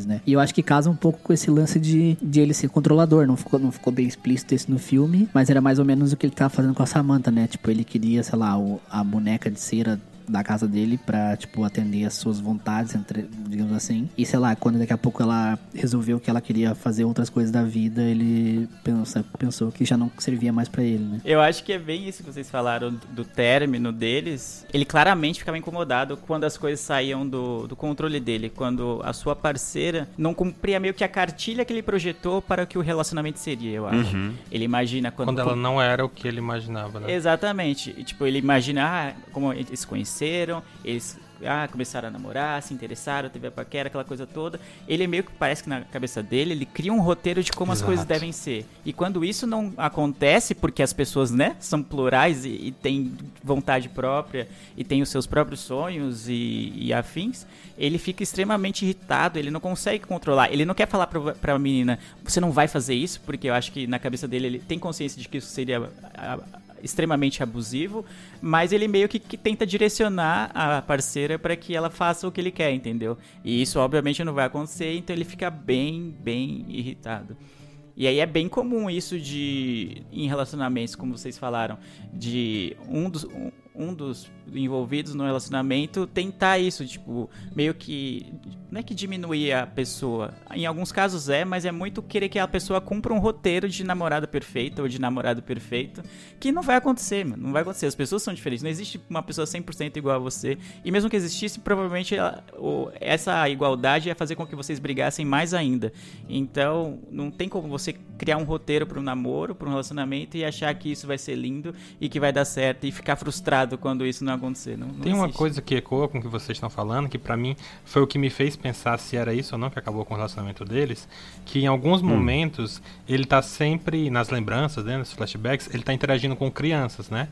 né? E eu acho que casa um pouco com esse lance de, de ele ser controlador, não ficou, não ficou bem explícito isso no filme, mas era mais ou menos o que ele tava fazendo com a Samantha, né? Tipo, ele queria, sei lá, o- a boneca de cera da casa dele pra, tipo, atender as suas vontades, entre, digamos assim. E sei lá, quando daqui a pouco ela resolveu que ela queria fazer outras coisas da vida, ele pensa, pensou que já não servia mais pra ele, né? Eu acho que é bem isso que vocês falaram do- término deles. Ele claramente ficava incomodado quando as coisas saíam do, do controle dele, quando a sua parceira não cumpria meio que a cartilha que ele projetou para o que o relacionamento seria, eu acho. Uhum. Ele imagina quando. Quando ela não era o que ele imaginava, né? Exatamente. E, tipo, ele imagina ah, como eles se conheceram, eles ah, começaram a namorar, se interessaram, teve a paquera, aquela coisa toda. Ele meio que parece que na cabeça dele, ele cria um roteiro de como as Exato. coisas devem ser. E quando isso não acontece, porque as pessoas, né, são plurais e, e têm vontade própria e têm os seus próprios sonhos e, e afins, ele fica extremamente irritado, ele não consegue controlar. Ele não quer falar pra, pra menina, você não vai fazer isso, porque eu acho que na cabeça dele ele tem consciência de que isso seria a- a- extremamente abusivo, mas ele meio que, que tenta direcionar a parceira para que ela faça o que ele quer, entendeu? E isso obviamente não vai acontecer, então ele fica bem, bem irritado. E aí é bem comum isso de em relacionamentos, como vocês falaram, de um dos um, um dos envolvidos no relacionamento tentar isso, tipo, meio que não é que diminuir a pessoa. Em alguns casos é, mas é muito querer que a pessoa cumpra um roteiro de namorada perfeita ou de namorado perfeito, que não vai acontecer, mano. Não vai acontecer. As pessoas são diferentes. Não existe uma pessoa 100% igual a você. E mesmo que existisse, provavelmente ela- essa igualdade ia fazer com que vocês brigassem mais ainda. Então, não tem como você criar um roteiro para um namoro, para um relacionamento e achar que isso vai ser lindo e que vai dar certo e ficar frustrado quando isso não acontecer. Não, não Tem uma existe. coisa que ecoa com o que vocês estão falando, que pra mim foi o que me fez pensar se era isso ou não que acabou com o relacionamento deles, que em alguns momentos ele tá sempre nas lembranças, né, nos flashbacks, ele tá interagindo com crianças, né?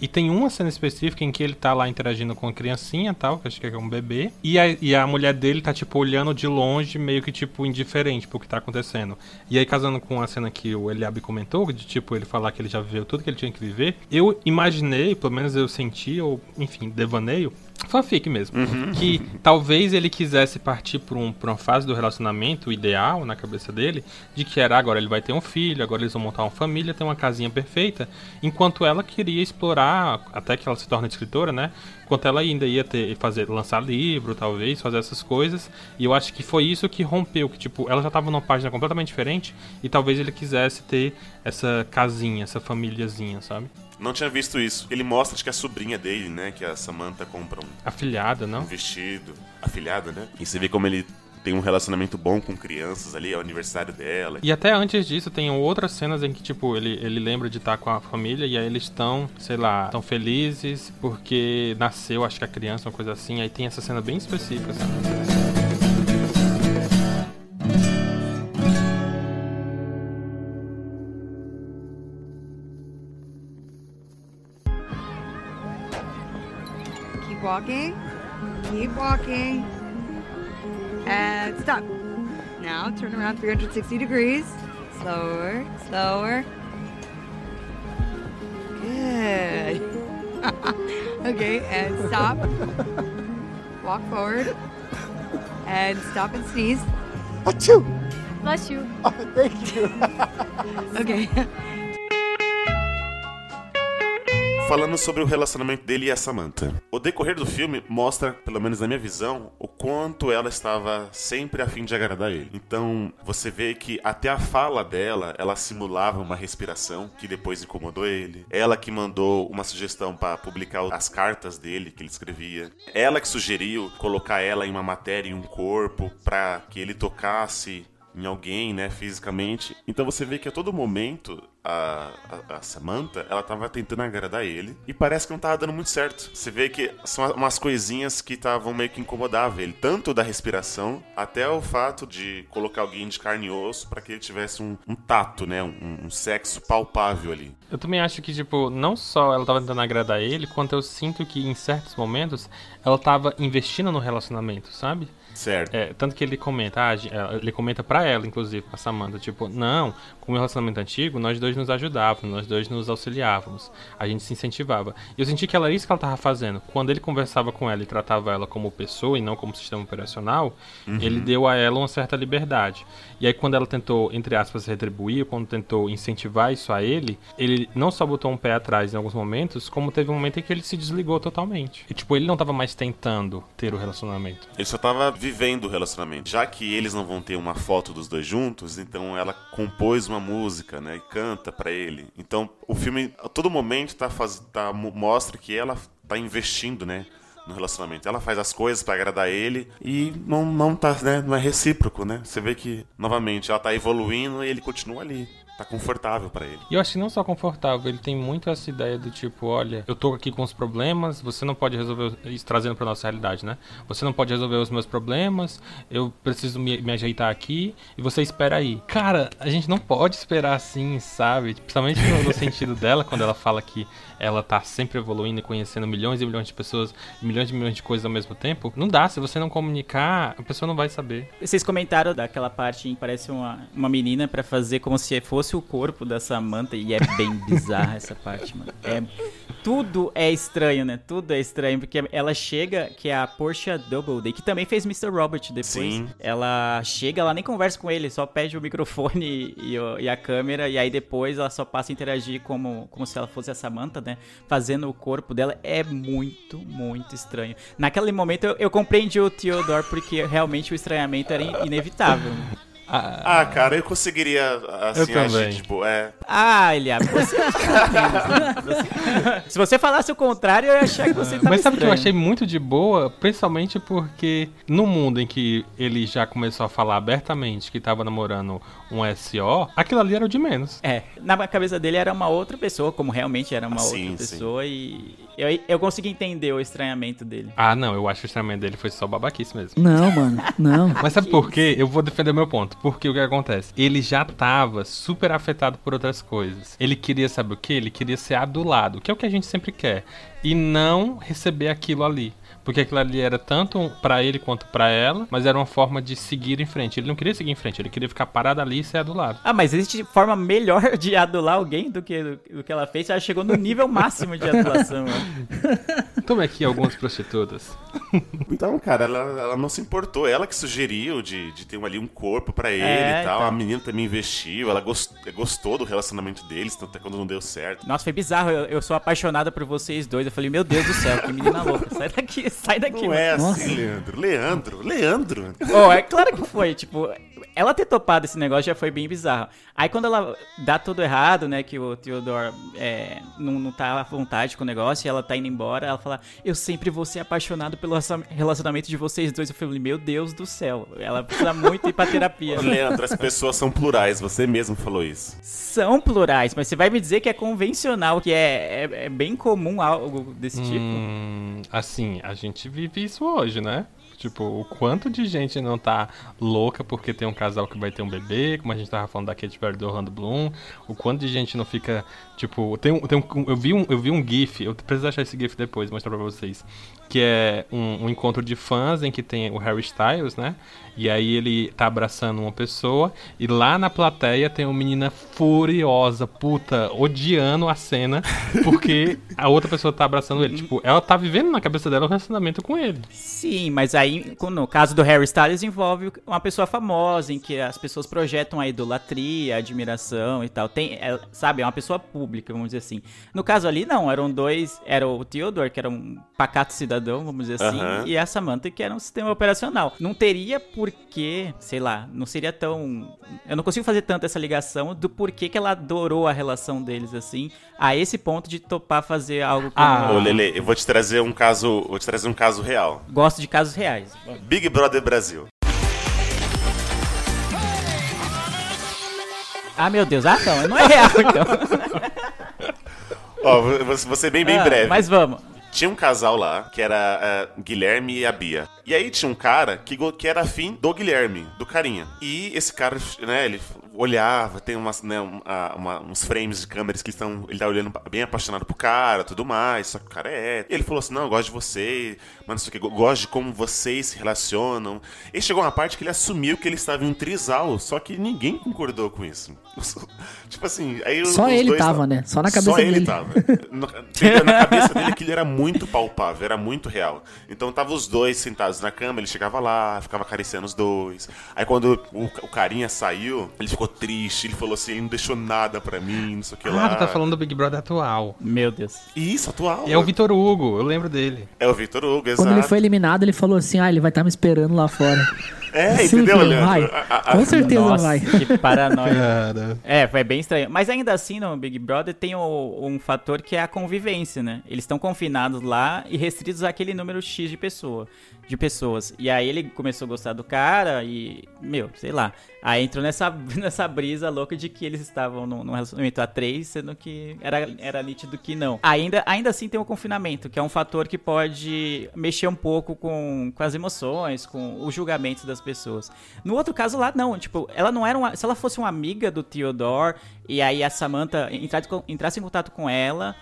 E tem uma cena específica em que ele tá lá interagindo com a criancinha tal, que acho que é um bebê, e a, e a mulher dele tá, tipo, olhando de longe, meio que, tipo, indiferente pro que tá acontecendo. E aí, casando com a cena que o Eliabe comentou, de, tipo, ele falar que ele já viveu tudo que ele tinha que viver, eu imaginei, pelo menos eu senti, ou, enfim, devaneio, fanfic mesmo, que talvez ele quisesse partir por, um, uma fase do relacionamento ideal na cabeça dele, de que era agora ele vai ter um filho, agora eles vão montar uma família, ter uma casinha perfeita, enquanto ela queria explorar, até que ela se torne escritora, né? Enquanto ela ainda ia ter, fazer, lançar livro, talvez, fazer essas coisas, e eu acho que foi isso que rompeu, que tipo, ela já estava numa página completamente diferente, e talvez ele quisesse ter essa casinha, essa famíliazinha, sabe? Não tinha visto isso. Ele mostra, acho que é a sobrinha dele, né? Que a Samantha compra um, Afilhada, um não? vestido. Afilhada, né? E você vê como ele tem um relacionamento bom com crianças ali, é o aniversário dela. E até antes disso, tem outras cenas em que, tipo, ele, ele lembra de estar com a família e aí eles estão, sei lá, estão felizes porque nasceu, acho que a criança, uma coisa assim. Aí tem essa cena bem específica, assim. Walking. Keep walking. And stop. Now turn around 360 degrees. Slower, slower. Good. Okay, and stop. Walk forward. And stop and sneeze. Achoo! Bless you. Oh, thank you. Okay. Falando sobre o relacionamento dele e a Samantha. O decorrer do filme mostra, pelo menos na minha visão, o quanto ela estava sempre a fim de agradar ele. Então, você vê que até a fala dela, ela simulava uma respiração que depois incomodou ele. Ela que mandou uma sugestão para publicar as cartas dele que ele escrevia. Ela que sugeriu colocar ela em uma matéria em um corpo para que ele tocasse em alguém, né, fisicamente. Então você vê que a todo momento a, a, a Samantha, ela tava tentando agradar ele e parece que não tava dando muito certo. Você vê que são umas coisinhas que estavam meio que incomodavam ele, tanto da respiração até o fato de colocar alguém de carne e osso para que ele tivesse um, um tato, né, um, um sexo palpável ali. Eu também acho que, tipo, não só ela tava tentando agradar ele, quanto eu sinto que em certos momentos ela tava investindo no relacionamento, sabe? Certo. É, tanto que ele comenta, ah, ele comenta pra ela, inclusive, pra Samantha, tipo, não, com o meu relacionamento antigo, nós dois nos ajudávamos, nós dois nos auxiliávamos, a gente se incentivava. E eu senti que era isso que ela tava fazendo. Quando ele conversava com ela e tratava ela como pessoa e não como sistema operacional, Uhum. ele deu a ela uma certa liberdade. E aí quando ela tentou, entre aspas, retribuir, quando tentou incentivar isso a ele, ele não só botou um pé atrás em alguns momentos, como teve um momento em que ele se desligou totalmente. E tipo, ele não tava mais tentando ter o relacionamento. Ele só tava vivendo o relacionamento. Já que eles não vão ter uma foto dos dois juntos, então ela compôs uma música, né? E canta pra ele. Então o filme, a todo momento, tá faz, tá, mo- mostra que ela tá investindo, né? No relacionamento. Ela faz as coisas pra agradar ele e não, não tá, né? Não é recíproco, né? Você vê que, novamente, ela tá evoluindo e ele continua ali. Tá confortável pra ele. E eu acho que não só confortável, ele tem muito essa ideia do tipo, olha, eu tô aqui com os problemas, você não pode resolver isso trazendo pra nossa realidade, né? Você não pode resolver os meus problemas, eu preciso me, me ajeitar aqui e você espera aí. Cara, a gente não pode esperar assim, sabe? Principalmente no, no sentido dela, quando ela fala que ela tá sempre evoluindo e conhecendo milhões e milhões de pessoas, milhões e milhões de coisas ao mesmo tempo. Não dá, se você não comunicar, a pessoa não vai saber. Vocês comentaram daquela parte em que parece uma, uma menina pra fazer como se fosse o corpo da Samantha e é bem bizarra essa parte, mano. É, tudo é estranho, né? Tudo é estranho, porque ela chega, que é a Portia Doubleday, que também fez Mr. Robert depois. Sim. Ela chega, ela nem conversa com ele, só pede o microfone e, e e a câmera, e aí depois ela só passa a interagir como, como se ela fosse a Samantha, né? Fazendo o corpo dela. É muito, muito estranho. Naquele momento eu, eu compreendi o Theodore, porque realmente o estranhamento era in- inevitável. Ah, cara, eu conseguiria, assim, Eu agir, também. tipo, é... Ah, Eliab, você... você- Se você falasse o contrário, eu ia achar que você tava Mas sabe o que eu achei muito de boa? Principalmente porque no mundo em que ele já começou a falar abertamente que tava namorando um SO, aquilo ali era o de menos. É, na cabeça dele era uma outra pessoa, como realmente era uma Sim, outra sim. pessoa, e eu, eu consegui entender o estranhamento dele. Ah, não, eu acho que o estranhamento dele foi só babaquice mesmo. Não, mano, não. Mas sabe por quê? Eu vou defender o meu ponto. Porque o que acontece? Ele já tava super afetado por outras coisas. Ele queria, sabe o quê? Ele queria ser adulado, que é o que a gente sempre quer. E não receber aquilo ali. Porque aquilo ali era tanto pra ele quanto pra ela, mas era uma forma de seguir em frente. Ele não queria seguir em frente, ele queria ficar parado ali e ser adulado. Ah, mas existe forma melhor de adular alguém do que, do que ela fez? Ela chegou no nível máximo de adulação. Toma aqui algumas prostitutas. Então, cara, ela, ela não se importou. Ela que sugeriu de, de ter ali um corpo pra ele É, e tal. então. A menina também investiu, ela gost- gostou do relacionamento deles, até quando não deu certo. Nossa, foi bizarro. Eu, eu sou apaixonada por vocês dois. Eu falei, meu Deus do céu, que menina louca. Sai daqui, sai daqui. Não mano. é assim, Nossa. Leandro. Leandro, Leandro. Oh, é claro que foi, tipo, ela ter topado esse negócio já foi bem bizarro. Aí quando ela dá tudo errado, né, que o Theodore é, não, não tá à vontade com o negócio e ela tá indo embora, ela fala, eu sempre vou ser apaixonado pelo relacion- relacionamento de vocês dois. Eu falei, meu Deus do céu, ela precisa muito ir pra terapia. Leandro, as pessoas são plurais, você mesmo falou isso. São plurais, mas você vai me dizer que é convencional, que é, é, é bem comum algo desse tipo? Hum, assim, a gente vive isso hoje, né? Tipo, o quanto de gente não tá louca porque tem um casal que vai ter um bebê, como a gente tava falando da Katy Perry do Orlando Bloom. O quanto de gente não fica, tipo, tem tem um, eu vi um, eu vi um gif, eu preciso achar esse gif depois, mostrar pra vocês, que é um, um encontro de fãs em que tem o Harry Styles, né? E aí ele tá abraçando uma pessoa e lá na plateia tem uma menina furiosa, puta, odiando a cena porque a outra pessoa tá abraçando ele. Tipo, ela tá vivendo na cabeça dela o relacionamento com ele. Sim, mas aí, no caso do Harry Styles, envolve uma pessoa famosa, em que as pessoas projetam a idolatria, a admiração e tal. Tem, é, sabe, é uma pessoa pública, vamos dizer assim. No caso ali, não, eram dois, era o Theodore, que era um pacato cidadão, vamos dizer assim, Aham. e a Samantha, que era um sistema operacional. Não teria porquê, sei lá, não seria tão... Eu não consigo fazer tanto essa ligação do porquê que ela adorou a relação deles, assim, a esse ponto de topar fazer algo como... Ah, Ô, Lele, eu vou te trazer um caso, vou te trazer um caso real. Gosto de casos reais. Big Brother Brasil. Ah, meu Deus, ah não, não é real então. Ó, ser bem, bem Ah, breve. Mas vamos. Tinha um casal lá, que era eh, Guilherme e a Bia. E aí tinha um cara que, que era afim do Guilherme, do carinha. E esse cara, né, ele olhava, tem umas, né, um- a- uma- uns frames de câmeras que estão. Ele tá olhando bem apaixonado pro cara, tudo mais, só que o cara é. E ele falou assim: não, eu gosto de você, mas não sei o que, eu gosto de como vocês se relacionam. E chegou uma parte que ele assumiu que ele estava em um trisal, só que ninguém concordou com isso. tipo assim, aí Só ele tava, né? Só na cabeça Só ele dele. tava. No- dentro- na cabeça dele aquilo era muito palpável, era muito real. Então tava os dois sentados na cama, ele chegava lá, ficava acariciando os dois. Aí quando o, o carinha saiu, ele ficou triste, ele falou assim, ele não deixou nada pra mim, não sei o que lá. Ah, tá falando do Big Brother atual. Meu Deus. Isso, atual. É o Vitor Hugo, eu lembro dele. É o Vitor Hugo, exato. Quando ele foi eliminado, ele falou assim: ah, ele vai estar me esperando lá fora. É, Sim, entendeu, filho, Leandro? vai. A- a- Com certeza Nossa, vai. que paranoia. Cara. É, foi bem estranho. Mas ainda assim, no Big Brother tem o- um fator que é a convivência, né? Eles estão confinados lá e restritos àquele número X de pessoa, de pessoas. E aí ele começou a gostar do cara e, meu, sei lá. Aí entrou nessa, nessa brisa louca de que eles estavam num, num relacionamento a três, sendo que era, era nítido que não. Ainda, ainda assim tem o confinamento, que é um fator que pode mexer um pouco com, com as emoções, com os julgamentos das pessoas. No outro caso lá, não. Tipo, ela não era uma. Se ela fosse uma amiga do Theodore e aí a Samantha entrasse, entrasse em contato com ela.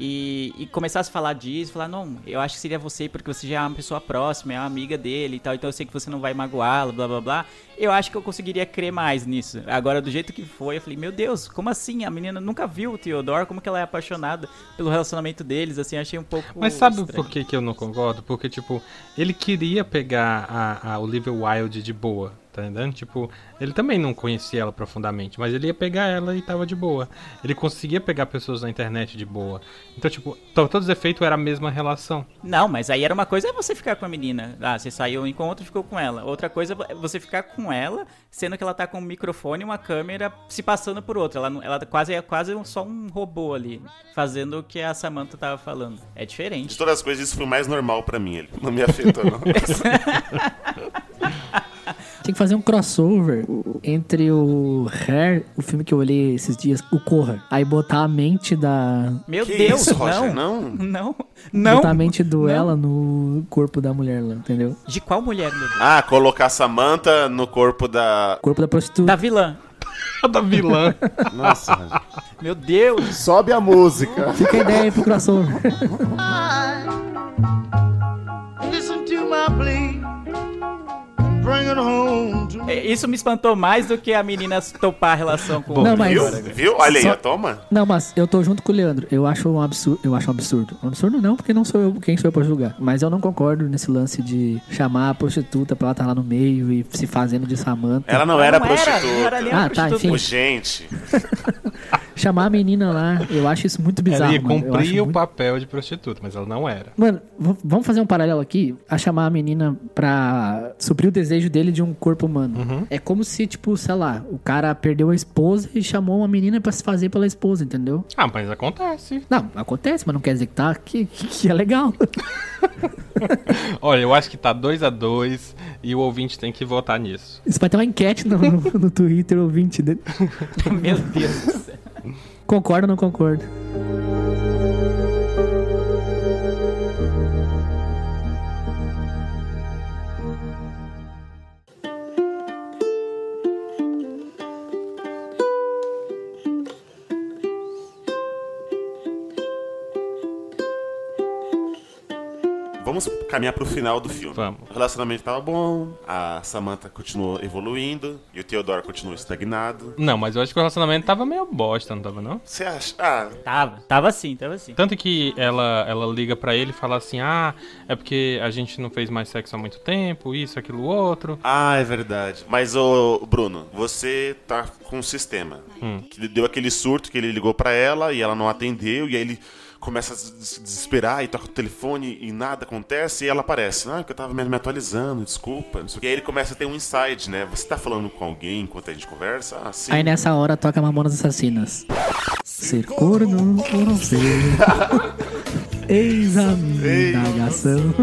E, e começasse a falar disso, falar, não, eu acho que seria você porque você já é uma pessoa próxima, é uma amiga dele e tal, então eu sei que você não vai magoá-la, blá blá blá. Eu acho que eu conseguiria crer mais nisso. Agora, do jeito que foi, eu falei, meu Deus, como assim? A menina nunca viu o Theodore, como que ela é apaixonada pelo relacionamento deles, assim, achei um pouco. Mas sabe estranho. por que, que eu não concordo? Porque, tipo, ele queria pegar a, a Olivia Wilde de boa, tá entendendo? Tipo, ele também não conhecia ela profundamente, mas ele ia pegar ela e tava de boa. Ele conseguia pegar pessoas na internet de boa. Então, tipo, to- todos os efeitos era a mesma relação. Não, mas aí era uma coisa é você ficar com a menina. Ah, você saiu em encontro e ficou com ela. Outra coisa é você ficar com ela, sendo que ela tá com um microfone e uma câmera se passando por outra. Ela, ela quase é quase só um robô ali, fazendo o que a Samantha tava falando. É De diferente. todas as coisas, isso foi mais normal pra mim. Ele não me afetou, não. Tinha que fazer um crossover entre o Hair, o filme que eu olhei esses dias, o Corra. Aí botar a mente da. Meu Que Deus, isso, Roger? não. Não. Não. Não. Botar a mente do Não. ela no corpo da mulher lá, entendeu? De qual mulher, meu Deus? Ah, colocar a Samantha no corpo da. Corpo da prostituta. Da vilã. da vilã. Nossa, Roger. Meu Deus. Sobe a música. Fica a ideia aí pro crossover. Listen to my plea. Bring it home to me. É, Isso me espantou mais do que a menina topar a relação com Não, o mas-. Viu? Viu? Olha aí, Só- ó, toma. Não, mas eu tô junto com o Leandro. Eu acho um absurdo. Eu acho um absurdo. Um absurdo não, porque não sou eu quem sou eu pra julgar. Mas eu não concordo nesse lance de chamar a prostituta pra ela estar lá no meio e se fazendo de Samanta. Ela não era não prostituta. Era, era Ah, tá, prostituta. enfim. Ô, gente. Chamar a menina lá, eu acho isso muito bizarro. ela ia cumprir o muito- papel de prostituta, mas ela não era. Mano, vamos fazer um paralelo aqui, a chamar a menina pra suprir o desejo dele de um corpo humano. Uhum. É como se, tipo, sei lá, o cara perdeu a esposa e chamou uma menina pra se fazer pela esposa, entendeu? Ah, mas acontece. Não, acontece, mas não quer dizer que tá, que, que, que é legal. Olha, eu acho que tá 2 a 2 e o ouvinte tem que votar nisso. Isso vai ter uma enquete no, no, no Twitter, ouvinte. dele. Meu Deus do céu. Concorda ou não concorda? Caminhar pro final do filme. Vamos. O relacionamento tava bom, a Samantha continuou evoluindo e o Theodore continuou estagnado. Não, mas eu acho que o relacionamento tava meio bosta, não tava não? Você acha? Ah, Tava, tava sim, tava sim. Tanto que ela, ela liga pra ele e fala assim: Ah, é porque a gente não fez mais sexo há muito tempo, isso, aquilo, outro. Ah, é verdade. Mas, ô Bruno, você tá com um sistema. Hum. Que deu aquele surto que ele ligou pra ela e ela não atendeu, e aí ele começa a se desesperar e toca o telefone e nada acontece, e ela aparece. Ah, porque eu tava me me atualizando, desculpa. E aí ele começa a ter um insight, né? Você tá falando com alguém enquanto a gente conversa? Ah, sim. Aí nessa hora toca Mamonas Assassinas. Ser corno ou não ser? Eis a minha indagação.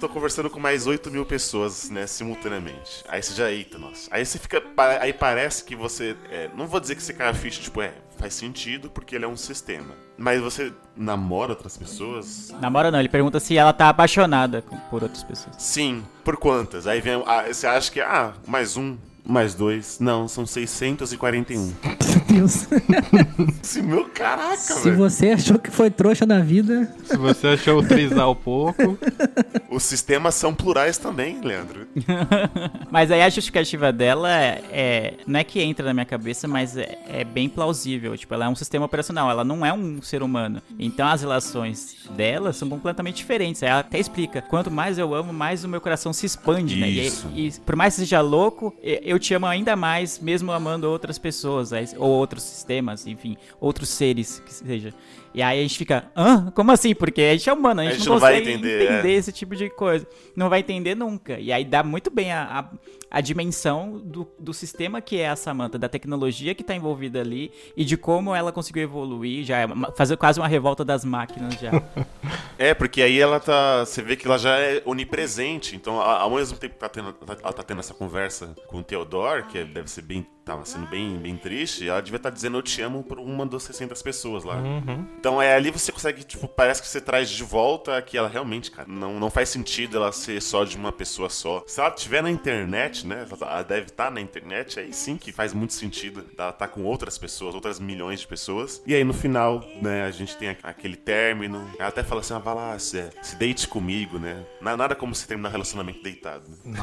Tô conversando com mais 8 mil pessoas, né, simultaneamente. Aí você já, eita, nossa. Aí você fica. Aí parece que você. é, não vou dizer que você cai a ficha, tipo, é, faz sentido porque ele é um sistema. Mas você namora outras pessoas? Namora não, ele pergunta se ela tá apaixonada por outras pessoas. Sim. Por quantas? Aí vem. ah, você acha que, ah, mais um, mais dois. Não, são 641. Meu Deus. Esse meu caraca, Se velho. você achou que foi trouxa na vida, Se você achou o trisal pouco. Os sistemas são plurais também, Leandro. Mas aí a justificativa dela é, é- não é que entra na minha cabeça, mas é, é bem plausível. Tipo, ela é um sistema operacional, ela não é um ser humano. Então as relações dela são completamente diferentes. Ela até explica: quanto mais eu amo, mais o meu coração se expande, né? E, Isso. e por mais que seja louco, eu te amo ainda mais, mesmo amando outras pessoas, aí- ou outros sistemas, enfim, outros seres que seja. E aí a gente fica, hã? Como assim? Porque a gente é humano, a gente, não, vai consegue entender, é. entender esse tipo de coisa. Não vai entender nunca. E aí dá muito bem a, a, a dimensão do, do sistema que é a Samantha, da tecnologia que tá envolvida ali e de como ela conseguiu evoluir, já é fazer quase uma revolta das máquinas já. É, porque aí ela tá. Você vê que ela já é onipresente. Então, a- ao mesmo tempo que tá tendo, tá- ela tá tendo essa conversa com o Theodore, que deve ser bem. Tava sendo bem, bem triste, ela devia estar dizendo eu te amo por uma das 600 pessoas lá. Uhum. Então é ali você consegue, tipo, parece que você traz de volta que ela realmente, cara, não, não faz sentido ela ser só de uma pessoa só. Se ela estiver na internet, né? Ela deve estar na internet, aí sim que faz muito sentido ela estar com outras pessoas, outras milhões de pessoas. E aí no final, né, a gente tem aquele término. Ela até fala assim: ah, vai lá, se, se deite comigo, né? Na- Nada como se terminar relacionamento deitado. Né?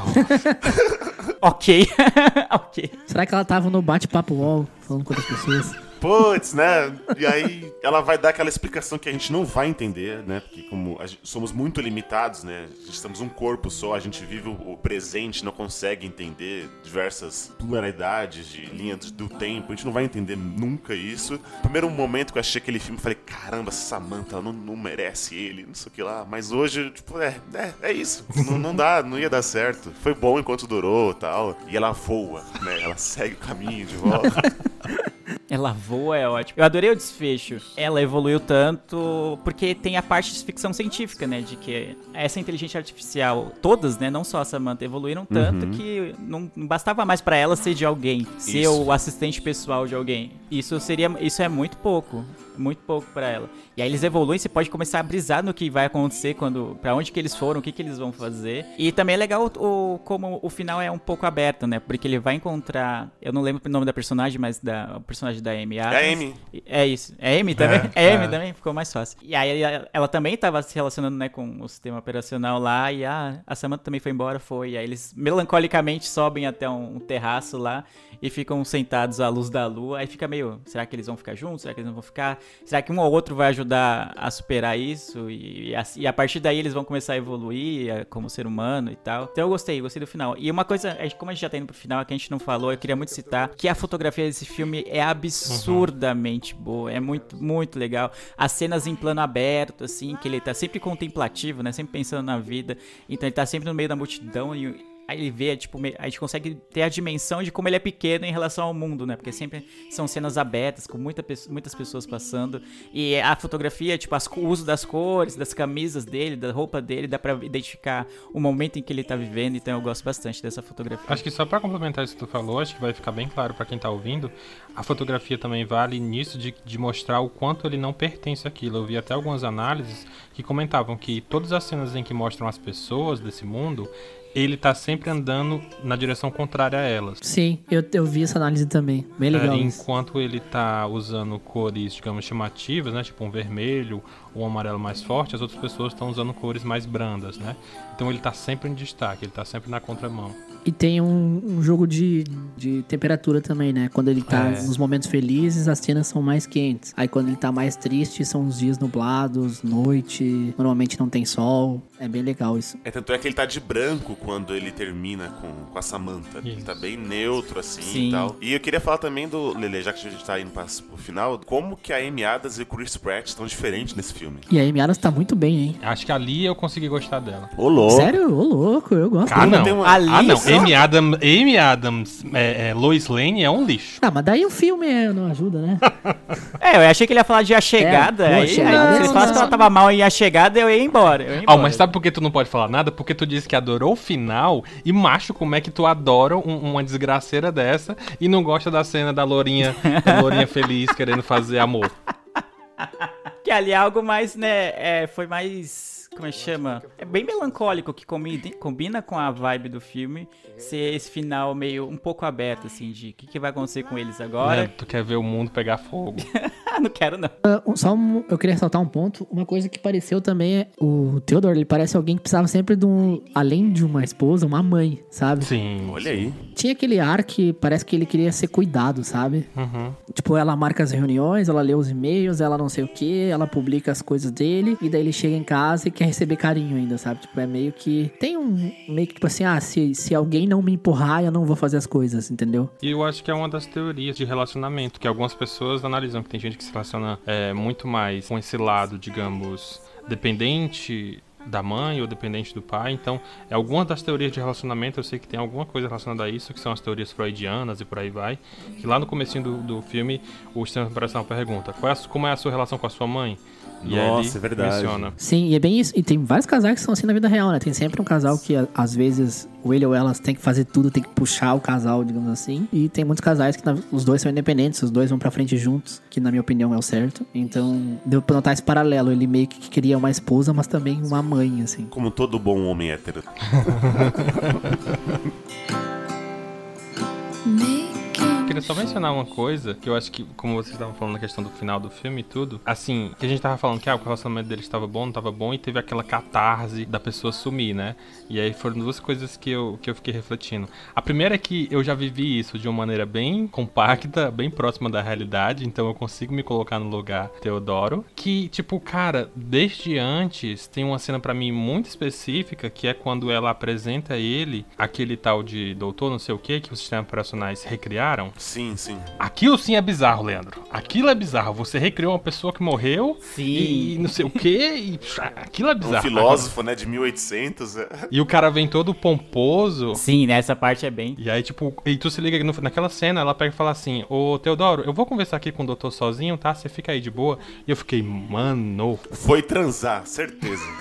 ok. ok. será que ela tava no bate-papo wall falando com outras pessoas? Putz, né? E aí ela vai dar aquela explicação que a gente não vai entender, né? Porque como gente- somos muito limitados, né? Estamos um corpo só, a gente vive o, o presente, não consegue entender diversas pluralidades de linhas do tempo. A gente não vai entender nunca isso. Primeiro momento que eu achei aquele filme, falei, caramba, Samantha não, não merece ele, não sei o que lá. Mas hoje, tipo, é, é, é isso. Não, não dá, não ia dar certo. Foi bom enquanto durou tal. E ela voa, né? Ela segue o caminho de volta. Ela voa, é ótimo. Eu adorei o desfecho. Ela evoluiu tanto porque tem a parte de ficção científica, né? De que essa inteligência artificial, todas, né? Não só a Samantha, evoluíram tanto Uhum. que não, não bastava mais pra ela ser de alguém, ser Isso. o assistente pessoal de alguém. Isso seria, isso é muito pouco, muito pouco pra ela. E aí eles evoluem, você pode começar a brisar no que vai acontecer quando, para onde que eles foram, o que que eles vão fazer. E também é legal o, o- como o final é um pouco aberto, né? Porque ele vai encontrar, eu não lembro o nome da personagem, mas da o personagem da Amy Adams. É a Amy. É isso. É Amy também? É, É, Amy é. também? Ficou mais fácil. E aí ela, ela também tava se relacionando, né, com o sistema operacional lá, e ah, a Samantha também foi embora, foi. E aí eles melancolicamente sobem até um, um terraço lá e ficam sentados à luz da lua. Aí fica meio, será que eles vão ficar juntos? Será que eles não vão ficar? Será que um ou outro vai ajudar a superar isso? E, a, e a partir daí eles vão começar a evoluir como ser humano e tal. Então eu gostei, gostei do final. E uma coisa, como a gente já tá indo pro final, que a gente não falou, eu queria muito citar que a fotografia desse filme é absurdamente boa. É muito, muito legal. As cenas em plano aberto, assim, que ele tá sempre contemplativo, né? Sempre pensando na vida. Então ele tá sempre no meio da multidão e. Aí ele vê, tipo, a gente consegue ter a dimensão de como ele é pequeno em relação ao mundo, né? Porque sempre são cenas abertas, com muita, muitas pessoas passando. E a fotografia, tipo, as o uso das cores, das camisas dele, da roupa dele, dá pra identificar o momento em que ele tá vivendo. Então eu gosto bastante dessa fotografia. Acho que só pra complementar isso que tu falou, acho que vai ficar bem claro pra quem tá ouvindo, a fotografia também vale nisso de, de mostrar o quanto ele não pertence àquilo. Eu vi até algumas análises que comentavam que todas as cenas em que mostram as pessoas desse mundo, ele tá sempre andando na direção contrária a elas. Sim, eu, eu vi essa análise também. Bem legal. É, enquanto ele tá usando cores, digamos, chamativas, né? Tipo um vermelho ou um amarelo mais forte, as outras pessoas estão usando cores mais brandas, né? Então ele tá sempre em destaque, ele tá sempre na contramão. E tem um, um jogo de, de temperatura também, né? Quando ele tá É. nos momentos felizes, as cenas são mais quentes. Aí quando ele tá mais triste, são os dias nublados, noite, normalmente não tem sol. É bem legal isso. É, tanto é que ele tá de branco quando ele termina com, com a Samantha. Ele tá bem neutro, assim Sim. e tal. E eu queria falar também do, Lele, já que a gente tá indo pra, pro final, como que a Amy Adams e o Chris Pratt estão diferentes nesse filme. E a Amy Adams tá muito bem, hein? Acho que ali eu consegui gostar dela. Ô, louco. Sério? Ô, louco, eu gosto Ah, dela. não. Ali ah, não. só- Amy Adams, Amy Adams é, é, Lois Lane é um lixo. Ah, mas daí o filme é- não ajuda, né? É, eu achei que ele ia falar de A Chegada. É, aí, Chegada, aí vocês não, falam que ela tava mal em A Chegada, eu ia embora. Eu ia Ah, embora. mas sabe por que tu não pode falar nada? Porque tu disse que adorou o final e macho, como é que tu adora um- uma desgraceira dessa e não gosta da cena da lourinha, da lourinha feliz querendo fazer amor? Que ali é algo mais, né? É, foi mais. Como é que chama? É bem melancólico que combina, combina com a vibe do filme ser esse final meio um pouco aberto, assim, de o que, que vai acontecer com eles agora. Né? Tu quer ver o mundo pegar fogo. não quero, não. Um- só um- eu queria ressaltar um ponto. Uma coisa que pareceu também é o Theodore, ele parece alguém que precisava sempre de um, além de uma esposa, uma mãe, sabe? Sim. Olha aí. Tinha aquele ar que parece que ele queria ser cuidado, sabe? Uhum. Tipo, ela marca as reuniões, ela lê os e-mails, ela não sei o que, ela publica as coisas dele, e daí ele chega em casa e quer receber carinho ainda, sabe? Tipo, é meio que. Tem um. Meio que tipo assim, ah, se, se alguém não me empurrar, eu não vou fazer as coisas, entendeu? E eu acho que é uma das teorias de relacionamento, que algumas pessoas analisam que tem gente que se relaciona é, muito mais com esse lado, digamos, dependente da mãe ou dependente do pai. Então, é algumas das teorias de relacionamento, eu sei que tem alguma coisa relacionada a isso, que são as teorias freudianas e por aí vai. Que lá no comecinho do, do filme, o sistema operacional pergunta, qual é como é a sua relação com a sua mãe? E Nossa, ele é verdade. menciona. Sim, e é bem isso. E tem vários casais que são assim na vida real, né? Tem sempre um casal que, às vezes, ou ele ou elas tem que fazer tudo, tem que puxar o casal, digamos assim. E tem muitos casais que na- os dois são independentes, os dois vão pra frente juntos, que na minha opinião é o certo. Então, deu pra notar esse paralelo. Ele meio que queria uma esposa, mas também uma mãe, assim. Como todo bom homem hétero. Só mencionar uma coisa, que eu acho que, como vocês estavam falando na questão do final do filme e tudo, assim, que a gente tava falando que ah, o relacionamento dele estava bom, não estava bom, e teve aquela catarse da pessoa sumir, né? E aí foram duas coisas que eu, que eu fiquei refletindo. A primeira é que eu já vivi isso de uma maneira bem compacta, bem próxima da realidade, então eu consigo me colocar no lugar Teodoro. Que, tipo, cara, desde antes tem uma cena pra mim muito específica, que é quando ela apresenta ele, aquele tal de doutor, não sei o que, que os sistemas operacionais recriaram. Sim, sim. Aquilo sim é bizarro, Leandro. Aquilo é bizarro. Você recriou uma pessoa que morreu e, e não sei o que, e aquilo é Um bizarro. filósofo, né, de 1800. é. E o cara vem todo pomposo. Sim, nessa parte é bem. E aí, tipo, e tu se liga no- naquela cena, ela pega e fala assim: Ô Teodoro, eu vou conversar aqui com o doutor sozinho, tá? Você fica aí de boa. E eu fiquei, mano. Foi transar, certeza.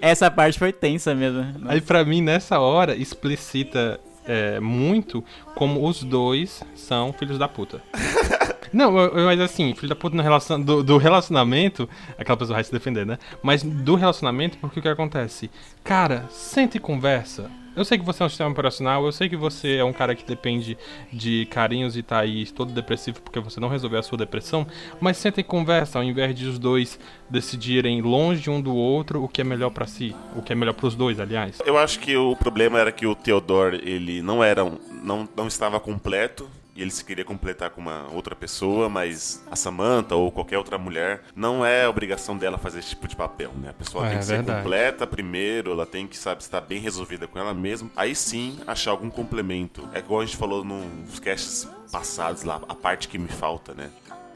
Essa parte foi tensa mesmo. Aí pra mim, nessa hora, explicita é, muito como os dois são filhos da puta. Não, mas assim, filho da puta no relacion, do, do relacionamento, aquela pessoa vai se defender, né? Mas do relacionamento, porque o que acontece? Cara, senta e conversa. Eu sei que você é um sistema operacional, eu sei que você é um cara que depende de carinhos e tá aí todo depressivo porque você não resolveu a sua depressão, mas senta e conversa ao invés de os dois decidirem longe um do outro o que é melhor pra si, o que é melhor pros dois, aliás. Eu acho que o problema era que o Theodore, ele não era um, não, não estava completo e ele se queria completar com uma outra pessoa, mas a Samantha ou qualquer outra mulher não é obrigação dela fazer esse tipo de papel, né? A pessoa É, tem que ser verdade. completa primeiro, ela tem que sabe estar bem resolvida com ela mesma. Aí sim, achar algum complemento. É igual a gente falou nos casts passados lá, a parte que me falta, né?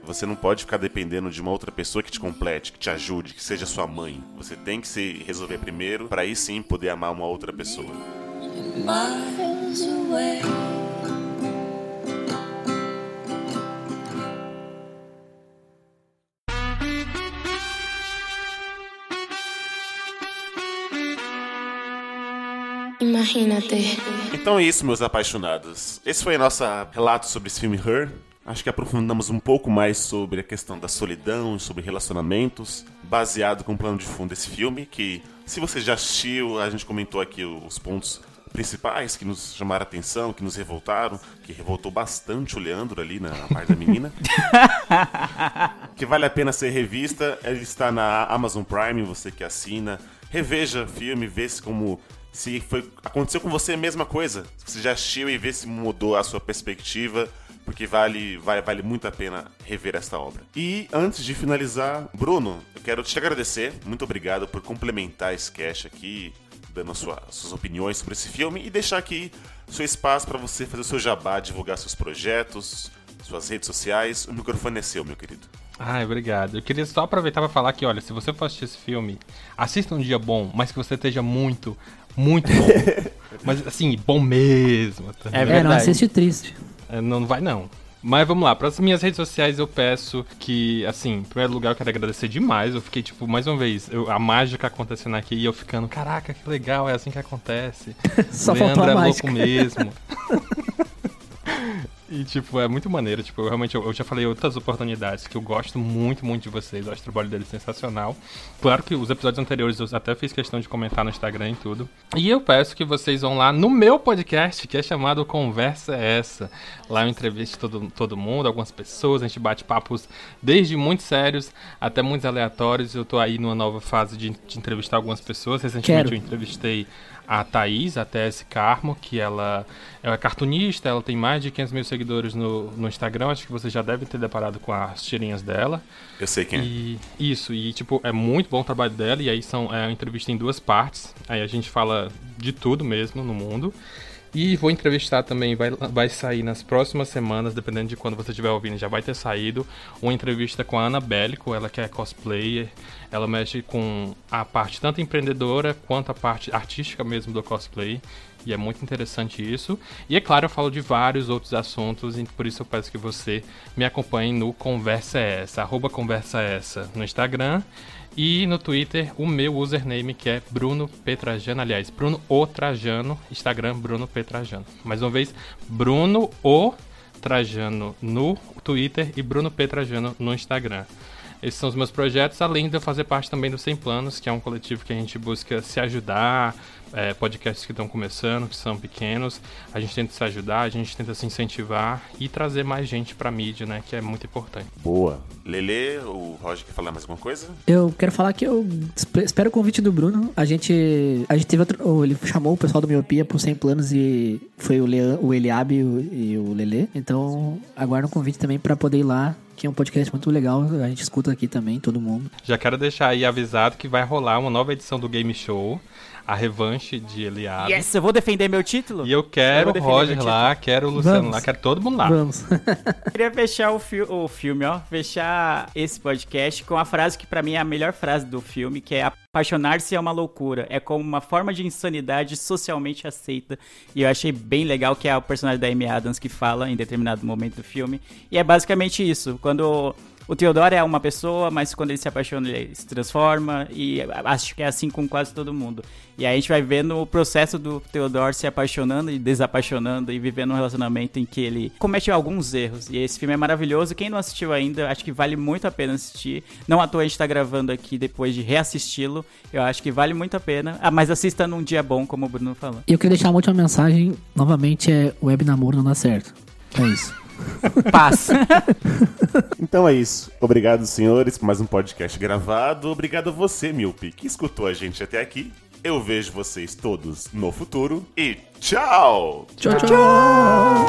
Você não pode ficar dependendo de uma outra pessoa que te complete, que te ajude, que seja sua mãe. Você tem que se resolver primeiro, para aí sim poder amar uma outra pessoa. Miles away. Imagínate. Então é isso, meus apaixonados. Esse foi nosso relato sobre esse filme Her. Acho que aprofundamos um pouco mais sobre a questão da solidão, sobre relacionamentos, baseado com o plano de fundo desse filme, que se você já assistiu, a gente comentou aqui os pontos principais que nos chamaram a atenção, que nos revoltaram, que revoltou bastante o Leandro ali na parte da menina. que vale a pena ser revista, ele está na Amazon Prime, você que assina. Reveja o filme, vê se como se foi aconteceu com você a mesma coisa. Se você já assistiu e vê se mudou a sua perspectiva porque vale, vale, vale muito a pena rever esta obra. E antes de finalizar, Bruno, eu quero te agradecer. Muito obrigado por complementar esse cast aqui, dando sua, suas opiniões sobre esse filme e deixar aqui seu espaço para você fazer o seu jabá, divulgar seus projetos, suas redes sociais. O microfone é seu, meu querido. Ai, obrigado. Eu queria só aproveitar para falar que, olha, se você for assistir esse filme, assista um dia bom, mas que você esteja muito, muito bom. mas assim, bom mesmo. Tá? É, é não assiste triste. É, não vai não. Mas vamos lá, para as minhas redes sociais eu peço que, assim, em primeiro lugar eu quero agradecer demais. Eu fiquei, tipo, mais uma vez, eu, a mágica acontecendo aqui e eu ficando, caraca, que legal, é assim que acontece. Só Leandro é mágica. louco mesmo. E, tipo, é muito maneiro. Tipo, eu, realmente, eu, eu, já falei outras oportunidades que eu gosto muito, muito de vocês. Eu acho o trabalho deles sensacional. Claro que os episódios anteriores eu até fiz questão de comentar no Instagram e tudo. E eu peço que vocês vão lá no meu podcast, que é chamado Conversa é Essa. Lá eu entrevisto todo, todo mundo, algumas pessoas. A gente bate papos desde muito sérios até muito aleatórios. Eu tô aí numa nova fase de, de entrevistar algumas pessoas. Recentemente Quero. eu entrevistei a Thaís, a TS Carmo, que ela é cartunista, ela tem mais de 500 mil seguidores no, no Instagram, acho que você já deve ter deparado com as tirinhas dela. Eu sei quem e, é. Isso, e tipo, é muito bom o trabalho dela, e aí são, é uma entrevista em duas partes, aí a gente fala de tudo mesmo no mundo. E vou entrevistar também, vai, vai sair nas próximas semanas, dependendo de quando você estiver ouvindo, já vai ter saído, uma entrevista com a Ana Bélico, ela que é cosplayer, ela mexe com a parte tanto empreendedora quanto a parte artística mesmo do cosplay. E é muito interessante isso. E é claro, eu falo de vários outros assuntos, e por isso eu peço que você me acompanhe no Conversa Essa, arroba Conversa Essa no Instagram. E no Twitter, o meu username que é Bruno Petrajano. Aliás, Bruno O Trajano. Instagram, Bruno Petrajano. Mais uma vez, Bruno O Trajano no Twitter e Bruno Petrajano no Instagram. Esses são os meus projetos, além de eu fazer parte também do Sem Planos, que é um coletivo que a gente busca se ajudar, é, podcasts que estão começando, que são pequenos. A gente tenta se ajudar, a gente tenta se incentivar e trazer mais gente pra mídia, né? Que é muito importante. Boa. Lele, o Roger quer falar mais alguma coisa? Eu quero falar que eu espero o convite do Bruno. A gente, a gente teve outro. Ele chamou o pessoal do Miopia pro 100 planos e foi o, Leão, o Eliabe e o, e o Lele. Então, aguardo um convite também para poder ir lá que é um podcast muito legal, a gente escuta aqui também, todo mundo. Já quero deixar aí avisado que vai rolar uma nova edição do Game Show a revanche de Eliade. Yes, eu vou defender meu título. E eu quero o Roger lá, quero o Luciano Vamos. lá, quero todo mundo lá. Vamos. Queria fechar o, fi o filme, ó, fechar esse podcast com a frase que para mim é a melhor frase do filme, que é apaixonar-se é uma loucura, é como uma forma de insanidade socialmente aceita. E eu achei bem legal que é o personagem da Amy Adams que fala em determinado momento do filme. E é basicamente isso, quando o Theodore é uma pessoa, mas quando ele se apaixona, ele se transforma. E acho que é assim com quase todo mundo. E aí a gente vai vendo o processo do Theodore se apaixonando e desapaixonando e vivendo um relacionamento em que ele comete alguns erros. E esse filme é maravilhoso. Quem não assistiu ainda, acho que vale muito a pena assistir. Não à toa a gente tá gravando aqui depois de reassisti-lo. Eu acho que vale muito a pena. Ah, mas assista num dia bom, como o Bruno falou. E eu queria deixar uma última mensagem. Novamente, é web namoro não dá certo. É isso. Paz. então é isso. Obrigado, senhores, por mais um podcast gravado. Obrigado a você, Milpe, que escutou a gente até aqui. Eu vejo vocês todos no futuro e tchau! Tchau, tchau! tchau.